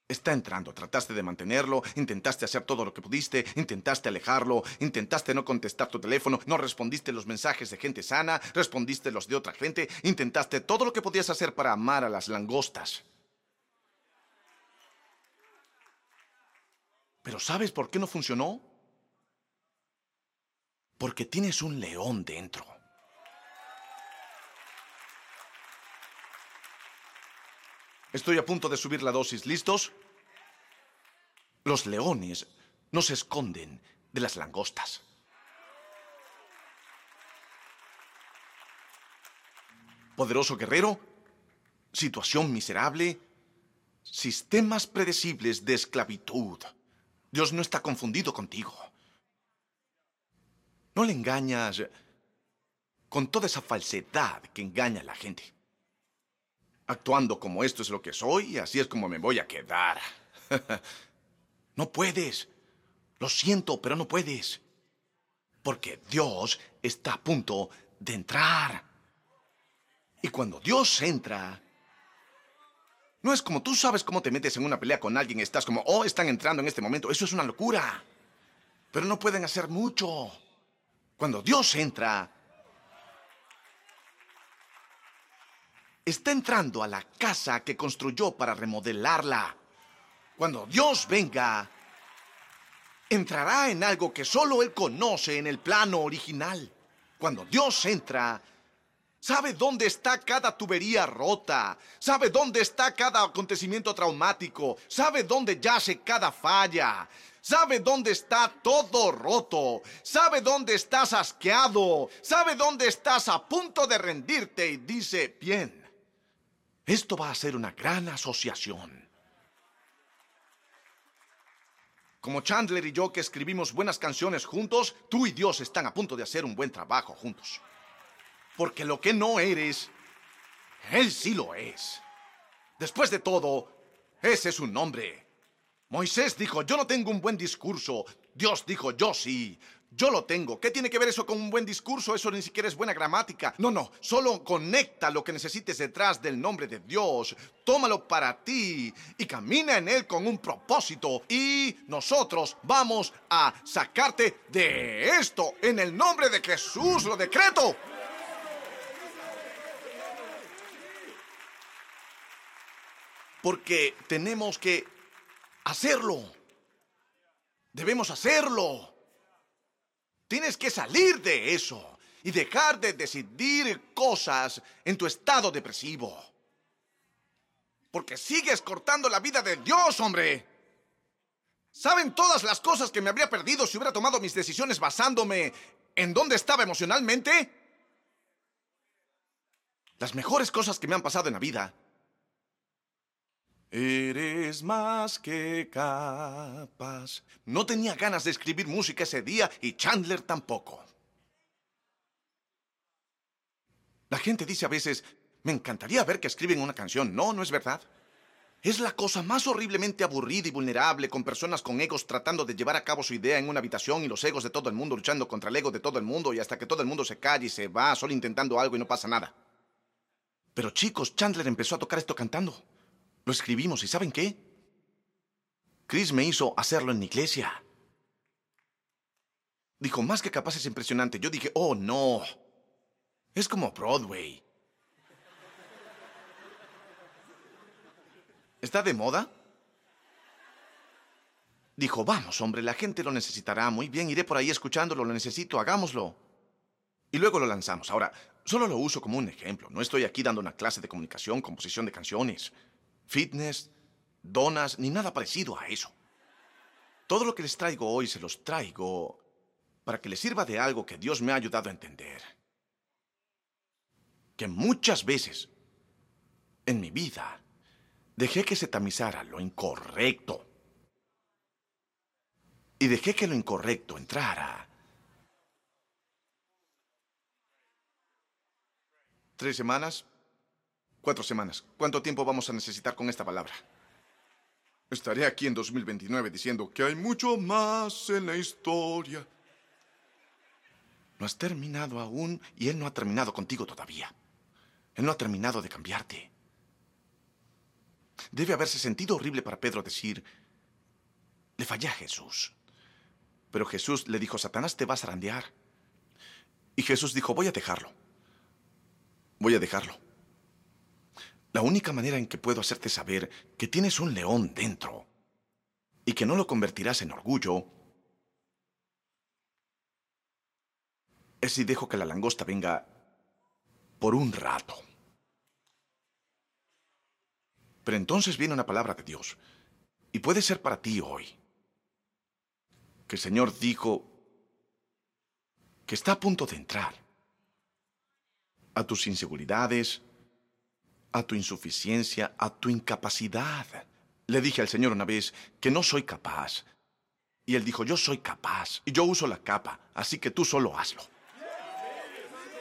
Está entrando. Trataste de mantenerlo, intentaste hacer todo lo que pudiste, intentaste alejarlo, intentaste no contestar tu teléfono, no respondiste los mensajes de gente sana, respondiste los de otra gente, intentaste todo lo que podías hacer para amar a las langostas. Pero ¿sabes por qué no funcionó? Porque tienes un león dentro. Estoy a punto de subir la dosis. ¿Listos? Los leones no se esconden de las langostas. Poderoso guerrero, situación miserable, sistemas predecibles de esclavitud. Dios no está confundido contigo. No le engañas con toda esa falsedad que engaña a la gente actuando como esto es lo que soy y así es como me voy a quedar. no puedes. Lo siento, pero no puedes. Porque Dios está a punto de entrar. Y cuando Dios entra, no es como tú sabes cómo te metes en una pelea con alguien estás como, oh, están entrando en este momento. Eso es una locura. Pero no pueden hacer mucho. Cuando Dios entra, está entrando a la casa que construyó para remodelarla. Cuando Dios venga, entrará en algo que solo Él conoce en el plano original. Cuando Dios entra, sabe dónde está cada tubería rota, sabe dónde está cada acontecimiento traumático, sabe dónde yace cada falla, sabe dónde está todo roto, sabe dónde estás asqueado, sabe dónde estás a punto de rendirte y dice, bien, esto va a ser una gran asociación. Como Chandler y yo que escribimos buenas canciones juntos, tú y Dios están a punto de hacer un buen trabajo juntos. Porque lo que no eres, Él sí lo es. Después de todo, ese es un nombre. Moisés dijo, yo no tengo un buen discurso. Dios dijo, yo sí. Yo lo tengo. ¿Qué tiene que ver eso con un buen discurso? Eso ni siquiera es buena gramática. No, no. Solo conecta lo que necesites detrás del nombre de Dios. Tómalo para ti y camina en él con un propósito. Y nosotros vamos a sacarte de esto. En el nombre de Jesús lo decreto. Porque tenemos que hacerlo. Debemos hacerlo. Tienes que salir de eso y dejar de decidir cosas en tu estado depresivo. Porque sigues cortando la vida de Dios, hombre. ¿Saben todas las cosas que me habría perdido si hubiera tomado mis decisiones basándome en dónde estaba emocionalmente? Las mejores cosas que me han pasado en la vida Eres más que capaz. No tenía ganas de escribir música ese día y Chandler tampoco. La gente dice a veces, me encantaría ver que escriben una canción. No, no es verdad. Es la cosa más horriblemente aburrida y vulnerable con personas con egos tratando de llevar a cabo su idea en una habitación y los egos de todo el mundo luchando contra el ego de todo el mundo y hasta que todo el mundo se calle y se va solo intentando algo y no pasa nada. Pero chicos, Chandler empezó a tocar esto cantando. Lo escribimos y ¿saben qué? Chris me hizo hacerlo en mi iglesia. Dijo, más que capaz es impresionante. Yo dije, oh no. Es como Broadway. ¿Está de moda? Dijo, vamos, hombre, la gente lo necesitará. Muy bien, iré por ahí escuchándolo, lo necesito, hagámoslo. Y luego lo lanzamos. Ahora, solo lo uso como un ejemplo. No estoy aquí dando una clase de comunicación, composición de canciones fitness, donas, ni nada parecido a eso. Todo lo que les traigo hoy se los traigo para que les sirva de algo que Dios me ha ayudado a entender. Que muchas veces en mi vida dejé que se tamizara lo incorrecto. Y dejé que lo incorrecto entrara. Tres semanas Cuatro semanas. ¿Cuánto tiempo vamos a necesitar con esta palabra? Estaré aquí en 2029 diciendo que hay mucho más en la historia. No has terminado aún y Él no ha terminado contigo todavía. Él no ha terminado de cambiarte. Debe haberse sentido horrible para Pedro decir, le fallé a Jesús. Pero Jesús le dijo, Satanás te va a zarandear. Y Jesús dijo, voy a dejarlo. Voy a dejarlo. La única manera en que puedo hacerte saber que tienes un león dentro y que no lo convertirás en orgullo es si dejo que la langosta venga por un rato. Pero entonces viene una palabra de Dios y puede ser para ti hoy. Que el Señor dijo que está a punto de entrar a tus inseguridades, a tu insuficiencia, a tu incapacidad. Le dije al Señor una vez que no soy capaz. Y Él dijo, yo soy capaz. Y yo uso la capa, así que tú solo hazlo.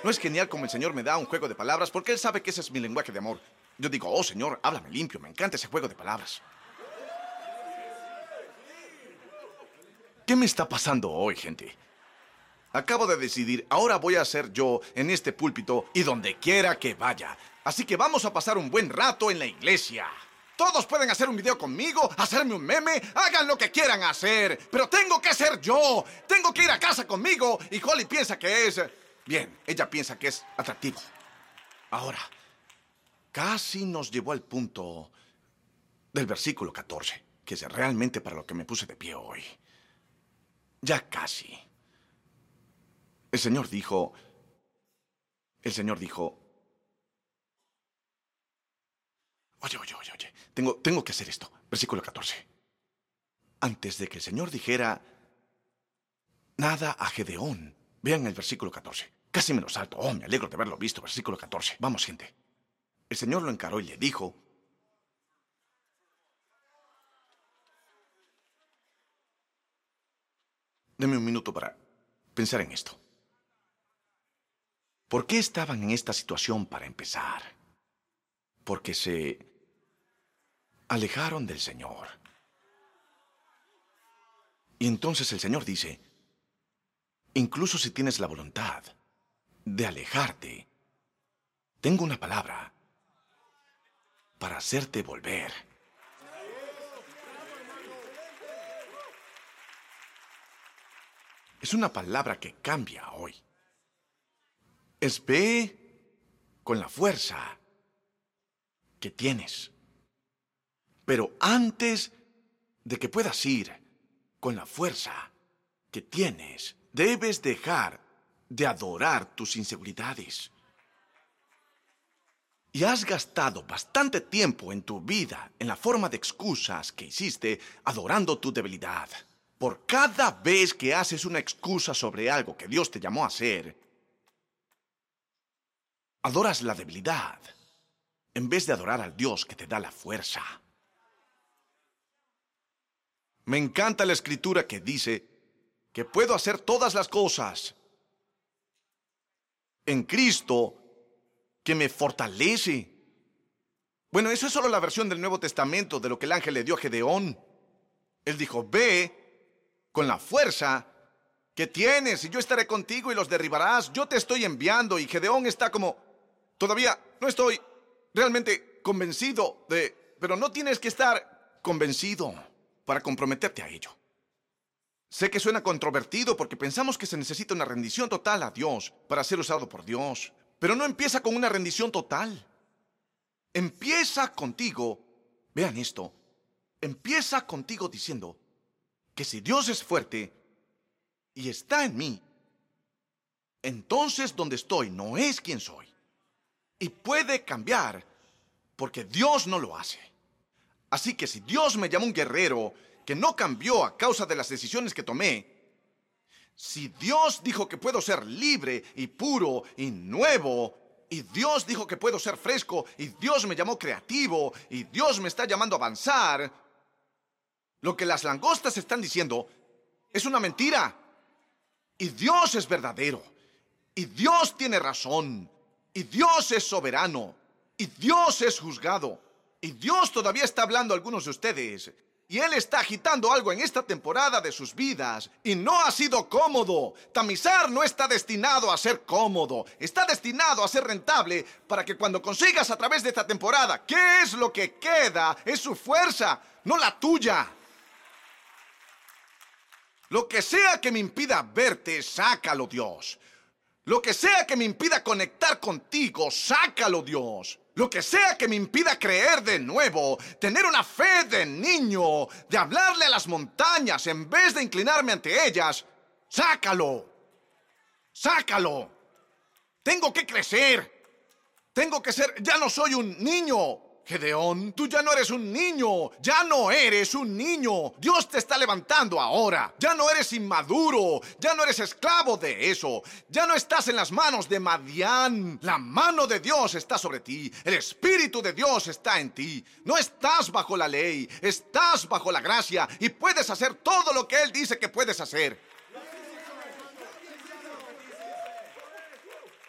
¿No es genial como el Señor me da un juego de palabras? Porque Él sabe que ese es mi lenguaje de amor. Yo digo, oh Señor, háblame limpio, me encanta ese juego de palabras. ¿Qué me está pasando hoy, gente? Acabo de decidir, ahora voy a ser yo en este púlpito y donde quiera que vaya. Así que vamos a pasar un buen rato en la iglesia. Todos pueden hacer un video conmigo, hacerme un meme, hagan lo que quieran hacer, pero tengo que ser yo. Tengo que ir a casa conmigo y Holly piensa que es... Bien, ella piensa que es atractivo. Ahora, casi nos llevó al punto del versículo 14, que es realmente para lo que me puse de pie hoy. Ya casi. El Señor dijo, el Señor dijo, oye, oye, oye, oye, tengo, tengo que hacer esto. Versículo 14. Antes de que el Señor dijera nada a Gedeón, vean el versículo 14. Casi me lo salto. Oh, me alegro de haberlo visto. Versículo 14. Vamos, gente. El Señor lo encaró y le dijo, Deme un minuto para pensar en esto. ¿Por qué estaban en esta situación para empezar? Porque se alejaron del Señor. Y entonces el Señor dice, incluso si tienes la voluntad de alejarte, tengo una palabra para hacerte volver. Es una palabra que cambia hoy. Es ve con la fuerza que tienes. Pero antes de que puedas ir con la fuerza que tienes, debes dejar de adorar tus inseguridades. Y has gastado bastante tiempo en tu vida en la forma de excusas que hiciste adorando tu debilidad. Por cada vez que haces una excusa sobre algo que Dios te llamó a hacer, adoras la debilidad en vez de adorar al Dios que te da la fuerza. Me encanta la escritura que dice que puedo hacer todas las cosas en Cristo que me fortalece. Bueno, eso es solo la versión del Nuevo Testamento de lo que el ángel le dio a Gedeón. Él dijo, ve con la fuerza que tienes y yo estaré contigo y los derribarás. Yo te estoy enviando y Gedeón está como, todavía no estoy realmente convencido de, pero no tienes que estar convencido para comprometerte a ello. Sé que suena controvertido porque pensamos que se necesita una rendición total a Dios para ser usado por Dios, pero no empieza con una rendición total. Empieza contigo, vean esto, empieza contigo diciendo que si Dios es fuerte y está en mí, entonces donde estoy no es quien soy. Y puede cambiar porque Dios no lo hace. Así que si Dios me llama un guerrero que no cambió a causa de las decisiones que tomé, si Dios dijo que puedo ser libre y puro y nuevo, y Dios dijo que puedo ser fresco, y Dios me llamó creativo, y Dios me está llamando a avanzar, lo que las langostas están diciendo es una mentira. Y Dios es verdadero. Y Dios tiene razón. Y Dios es soberano. Y Dios es juzgado. Y Dios todavía está hablando a algunos de ustedes. Y Él está agitando algo en esta temporada de sus vidas. Y no ha sido cómodo. Tamizar no está destinado a ser cómodo. Está destinado a ser rentable para que cuando consigas a través de esta temporada, ¿qué es lo que queda? Es su fuerza, no la tuya. Lo que sea que me impida verte, sácalo, Dios. Lo que sea que me impida conectar contigo, sácalo, Dios. Lo que sea que me impida creer de nuevo, tener una fe de niño, de hablarle a las montañas en vez de inclinarme ante ellas, sácalo. Sácalo. Tengo que crecer. Tengo que ser, ya no soy un niño. Gedeón, tú ya no eres un niño, ya no eres un niño. Dios te está levantando ahora. Ya no eres inmaduro, ya no eres esclavo de eso. Ya no estás en las manos de Madián. La mano de Dios está sobre ti. El Espíritu de Dios está en ti. No estás bajo la ley, estás bajo la gracia y puedes hacer todo lo que Él dice que puedes hacer.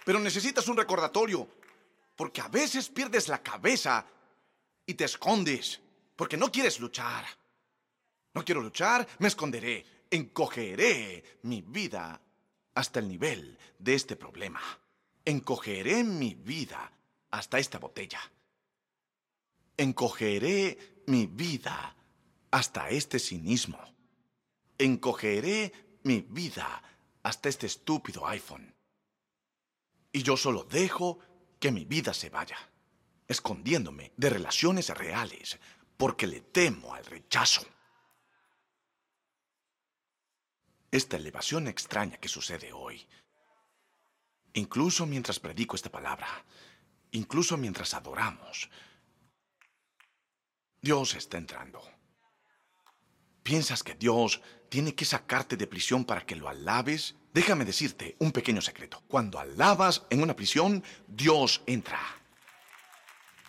Pero necesitas un recordatorio, porque a veces pierdes la cabeza y te escondes porque no quieres luchar. No quiero luchar, me esconderé, encogeré mi vida hasta el nivel de este problema. Encogeré mi vida hasta esta botella. Encogeré mi vida hasta este cinismo. Encogeré mi vida hasta este estúpido iPhone. Y yo solo dejo que mi vida se vaya escondiéndome de relaciones reales porque le temo al rechazo. esta elevación extraña que sucede hoy. Incluso mientras predico esta palabra, incluso mientras adoramos, Dios está entrando. ¿Piensas que Dios tiene que sacarte de prisión para que lo alabes? Déjame decirte un pequeño secreto. Cuando alabas en una prisión, Dios entra.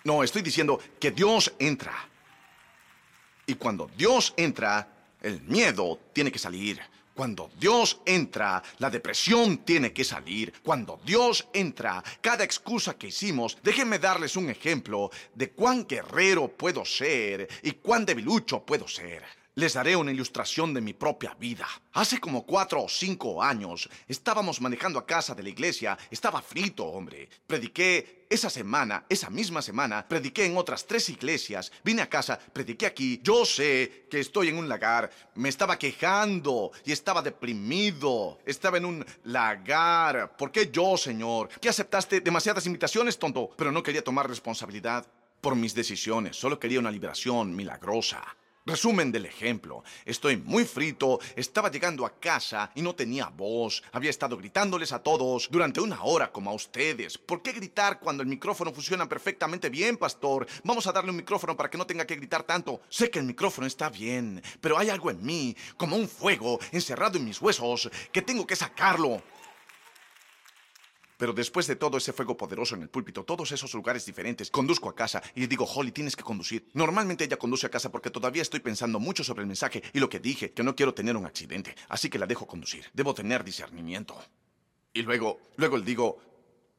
No, estoy diciendo que Dios entra. Y cuando Dios entra, el miedo tiene que salir. Cuando Dios entra, la depresión tiene que salir. Cuando Dios entra, cada excusa que hicimos, déjenme darles un ejemplo de cuán guerrero puedo ser y cuán debilucho puedo ser. Les daré una ilustración de mi propia vida. Hace como cuatro o cinco años estábamos manejando a casa de la iglesia. Estaba frito, hombre. Prediqué esa semana, esa misma semana, prediqué en otras tres iglesias. Vine a casa, prediqué aquí. Yo sé que estoy en un lagar. Me estaba quejando y estaba deprimido. Estaba en un lagar. ¿Por qué yo, Señor? ¿Qué aceptaste demasiadas invitaciones, tonto? Pero no quería tomar responsabilidad por mis decisiones. Solo quería una liberación milagrosa. Resumen del ejemplo. Estoy muy frito, estaba llegando a casa y no tenía voz. Había estado gritándoles a todos durante una hora como a ustedes. ¿Por qué gritar cuando el micrófono funciona perfectamente bien, pastor? Vamos a darle un micrófono para que no tenga que gritar tanto. Sé que el micrófono está bien, pero hay algo en mí, como un fuego encerrado en mis huesos, que tengo que sacarlo. Pero después de todo ese fuego poderoso en el púlpito, todos esos lugares diferentes, conduzco a casa y digo, Holly, tienes que conducir. Normalmente ella conduce a casa porque todavía estoy pensando mucho sobre el mensaje y lo que dije, que no quiero tener un accidente, así que la dejo conducir. Debo tener discernimiento. Y luego, luego le digo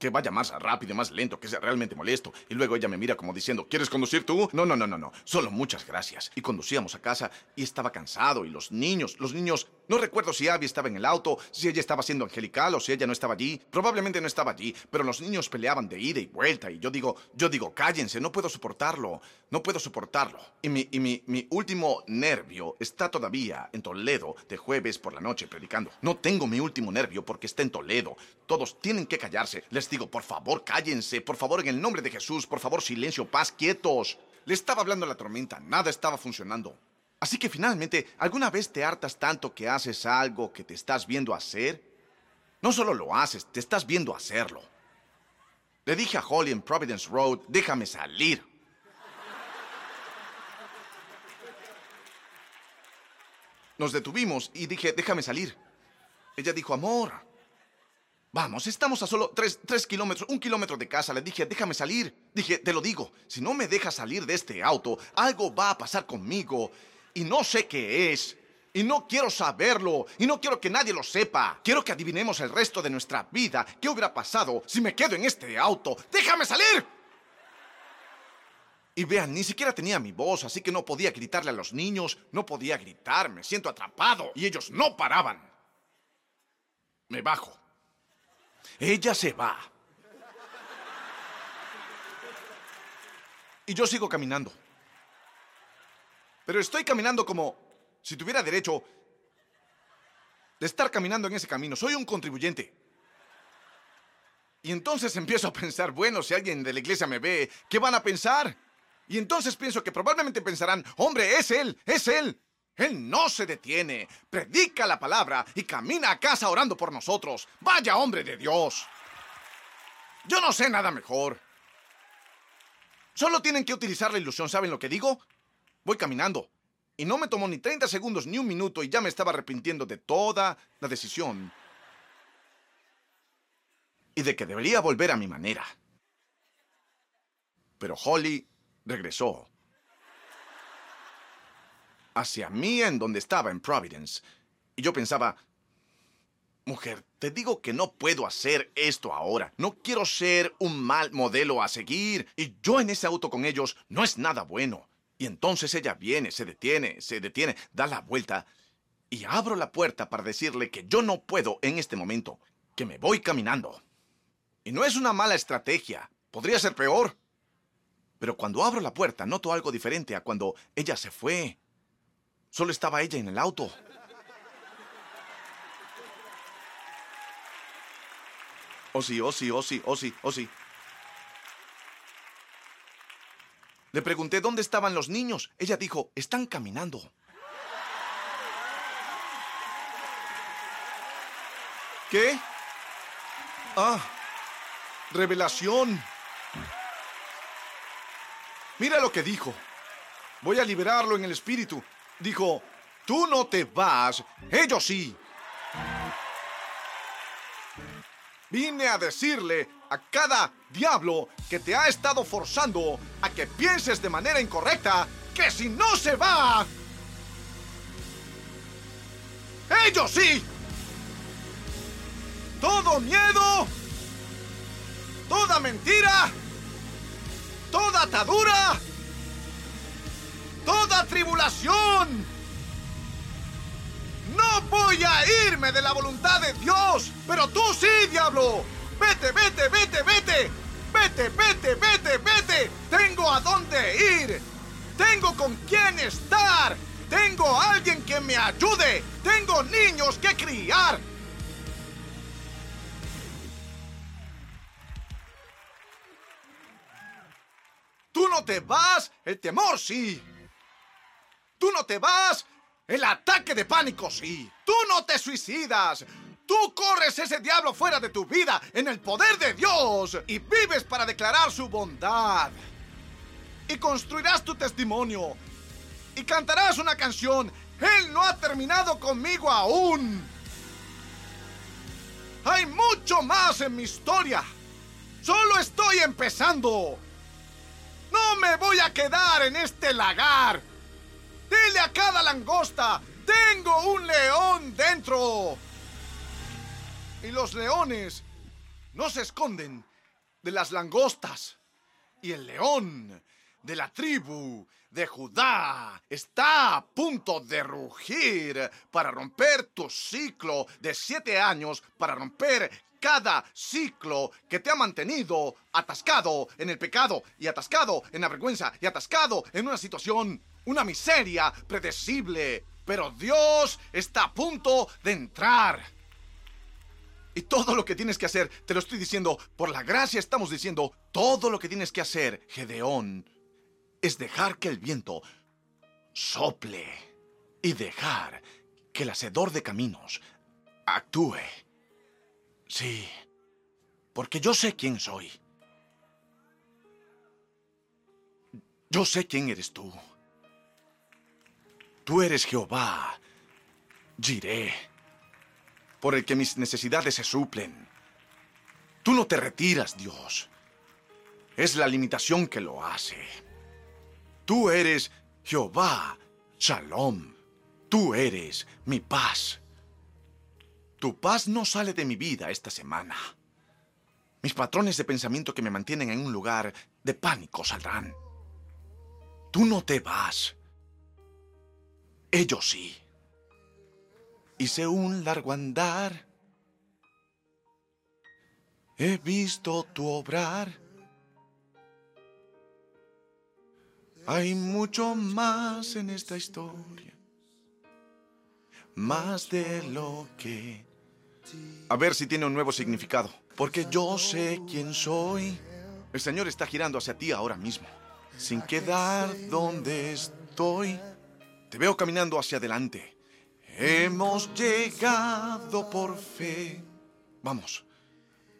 que vaya más rápido más lento, que sea realmente molesto. Y luego ella me mira como diciendo, ¿quieres conducir tú? No, no, no, no, no. Solo muchas gracias. Y conducíamos a casa y estaba cansado y los niños, los niños no recuerdo si Abby estaba en el auto, si ella estaba siendo angelical o si ella no estaba allí. Probablemente no estaba allí, pero los niños peleaban de ida y vuelta y yo digo, yo digo, cállense, no puedo soportarlo, no puedo soportarlo. Y mi, y mi, mi último nervio está todavía en Toledo de jueves por la noche predicando. No tengo mi último nervio porque está en Toledo. Todos tienen que callarse. Les digo, por favor, cállense, por favor, en el nombre de Jesús, por favor, silencio, paz, quietos. Le estaba hablando a la tormenta, nada estaba funcionando. Así que finalmente, ¿alguna vez te hartas tanto que haces algo que te estás viendo hacer? No solo lo haces, te estás viendo hacerlo. Le dije a Holly en Providence Road, déjame salir. Nos detuvimos y dije, déjame salir. Ella dijo, amor, vamos, estamos a solo tres, tres kilómetros, un kilómetro de casa. Le dije, déjame salir. Dije, te lo digo, si no me dejas salir de este auto, algo va a pasar conmigo y no sé qué es. Y no quiero saberlo, y no quiero que nadie lo sepa. Quiero que adivinemos el resto de nuestra vida. ¿Qué hubiera pasado si me quedo en este auto? ¡Déjame salir! Y vean, ni siquiera tenía mi voz, así que no podía gritarle a los niños, no podía gritar, me siento atrapado. Y ellos no paraban. Me bajo. Ella se va. Y yo sigo caminando. Pero estoy caminando como si tuviera derecho de estar caminando en ese camino. Soy un contribuyente. Y entonces empiezo a pensar, bueno, si alguien de la iglesia me ve, ¿qué van a pensar? Y entonces pienso que probablemente pensarán, hombre, es él, es él. Él no se detiene, predica la palabra y camina a casa orando por nosotros. Vaya hombre de Dios. Yo no sé nada mejor. Solo tienen que utilizar la ilusión, ¿saben lo que digo? Voy caminando. Y no me tomó ni 30 segundos ni un minuto y ya me estaba arrepintiendo de toda la decisión. Y de que debería volver a mi manera. Pero Holly regresó. Hacia mí en donde estaba, en Providence. Y yo pensaba, mujer, te digo que no puedo hacer esto ahora. No quiero ser un mal modelo a seguir. Y yo en ese auto con ellos no es nada bueno. Y entonces ella viene, se detiene, se detiene, da la vuelta y abro la puerta para decirle que yo no puedo en este momento, que me voy caminando. Y no es una mala estrategia, podría ser peor. Pero cuando abro la puerta noto algo diferente a cuando ella se fue. Solo estaba ella en el auto. Oh sí, oh sí, oh sí, oh sí, oh sí. Le pregunté dónde estaban los niños. Ella dijo, están caminando. ¿Qué? Ah, revelación. Mira lo que dijo. Voy a liberarlo en el espíritu. Dijo, tú no te vas, ellos sí. Vine a decirle a cada diablo que te ha estado forzando a que pienses de manera incorrecta que si no se va, ellos sí. Todo miedo, toda mentira, toda atadura, toda tribulación. No voy a irme de la voluntad de Dios, pero tú sí, diablo. Vete, vete, vete, vete. Vete, vete, vete, vete. Tengo a dónde ir. Tengo con quién estar. Tengo a alguien que me ayude. Tengo niños que criar. Tú no te vas, el temor sí. Tú no te vas, el ataque de pánico sí. Tú no te suicidas. Tú corres ese diablo fuera de tu vida en el poder de Dios y vives para declarar su bondad. Y construirás tu testimonio. Y cantarás una canción. Él no ha terminado conmigo aún. Hay mucho más en mi historia. Solo estoy empezando. No me voy a quedar en este lagar. Dile a cada langosta, tengo un león dentro. Y los leones no se esconden de las langostas. Y el león de la tribu de Judá está a punto de rugir para romper tu ciclo de siete años, para romper cada ciclo que te ha mantenido atascado en el pecado y atascado en la vergüenza y atascado en una situación, una miseria predecible. Pero Dios está a punto de entrar. Y todo lo que tienes que hacer, te lo estoy diciendo, por la gracia estamos diciendo, todo lo que tienes que hacer, Gedeón, es dejar que el viento sople y dejar que el hacedor de caminos actúe. Sí, porque yo sé quién soy. Yo sé quién eres tú. Tú eres Jehová, Jiré, por el que mis necesidades se suplen. Tú no te retiras, Dios. Es la limitación que lo hace. Tú eres Jehová, Shalom. Tú eres mi paz. Tu paz no sale de mi vida esta semana. Mis patrones de pensamiento que me mantienen en un lugar de pánico saldrán. Tú no te vas. Ellos sí. Hice un largo andar. He visto tu obrar. Hay mucho más en esta historia. Más de lo que... A ver si tiene un nuevo significado. Porque yo sé quién soy. El Señor está girando hacia ti ahora mismo. Sin quedar donde estoy. Te veo caminando hacia adelante. Hemos llegado por fe. Vamos.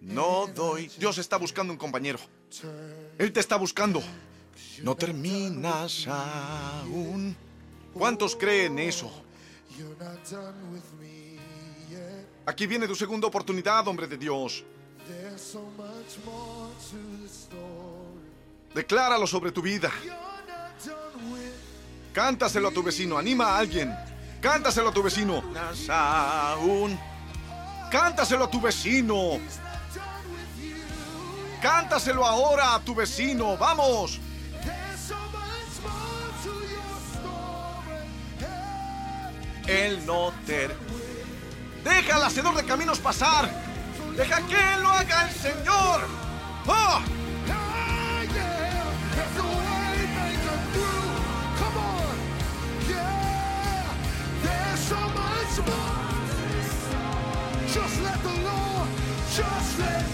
No doy. Dios está buscando un compañero. Él te está buscando. No terminas aún. ¿Cuántos creen eso? Aquí viene tu segunda oportunidad, hombre de Dios. Decláralo sobre tu vida. Cántaselo a tu vecino. Anima a alguien. Cántaselo a tu vecino. Aún. Cántaselo a tu vecino. Cántaselo ahora a tu vecino. Vamos. Él no te... Deja al hacedor de caminos pasar. Deja que lo haga el Señor. ¡Oh! Just let the Lord, just let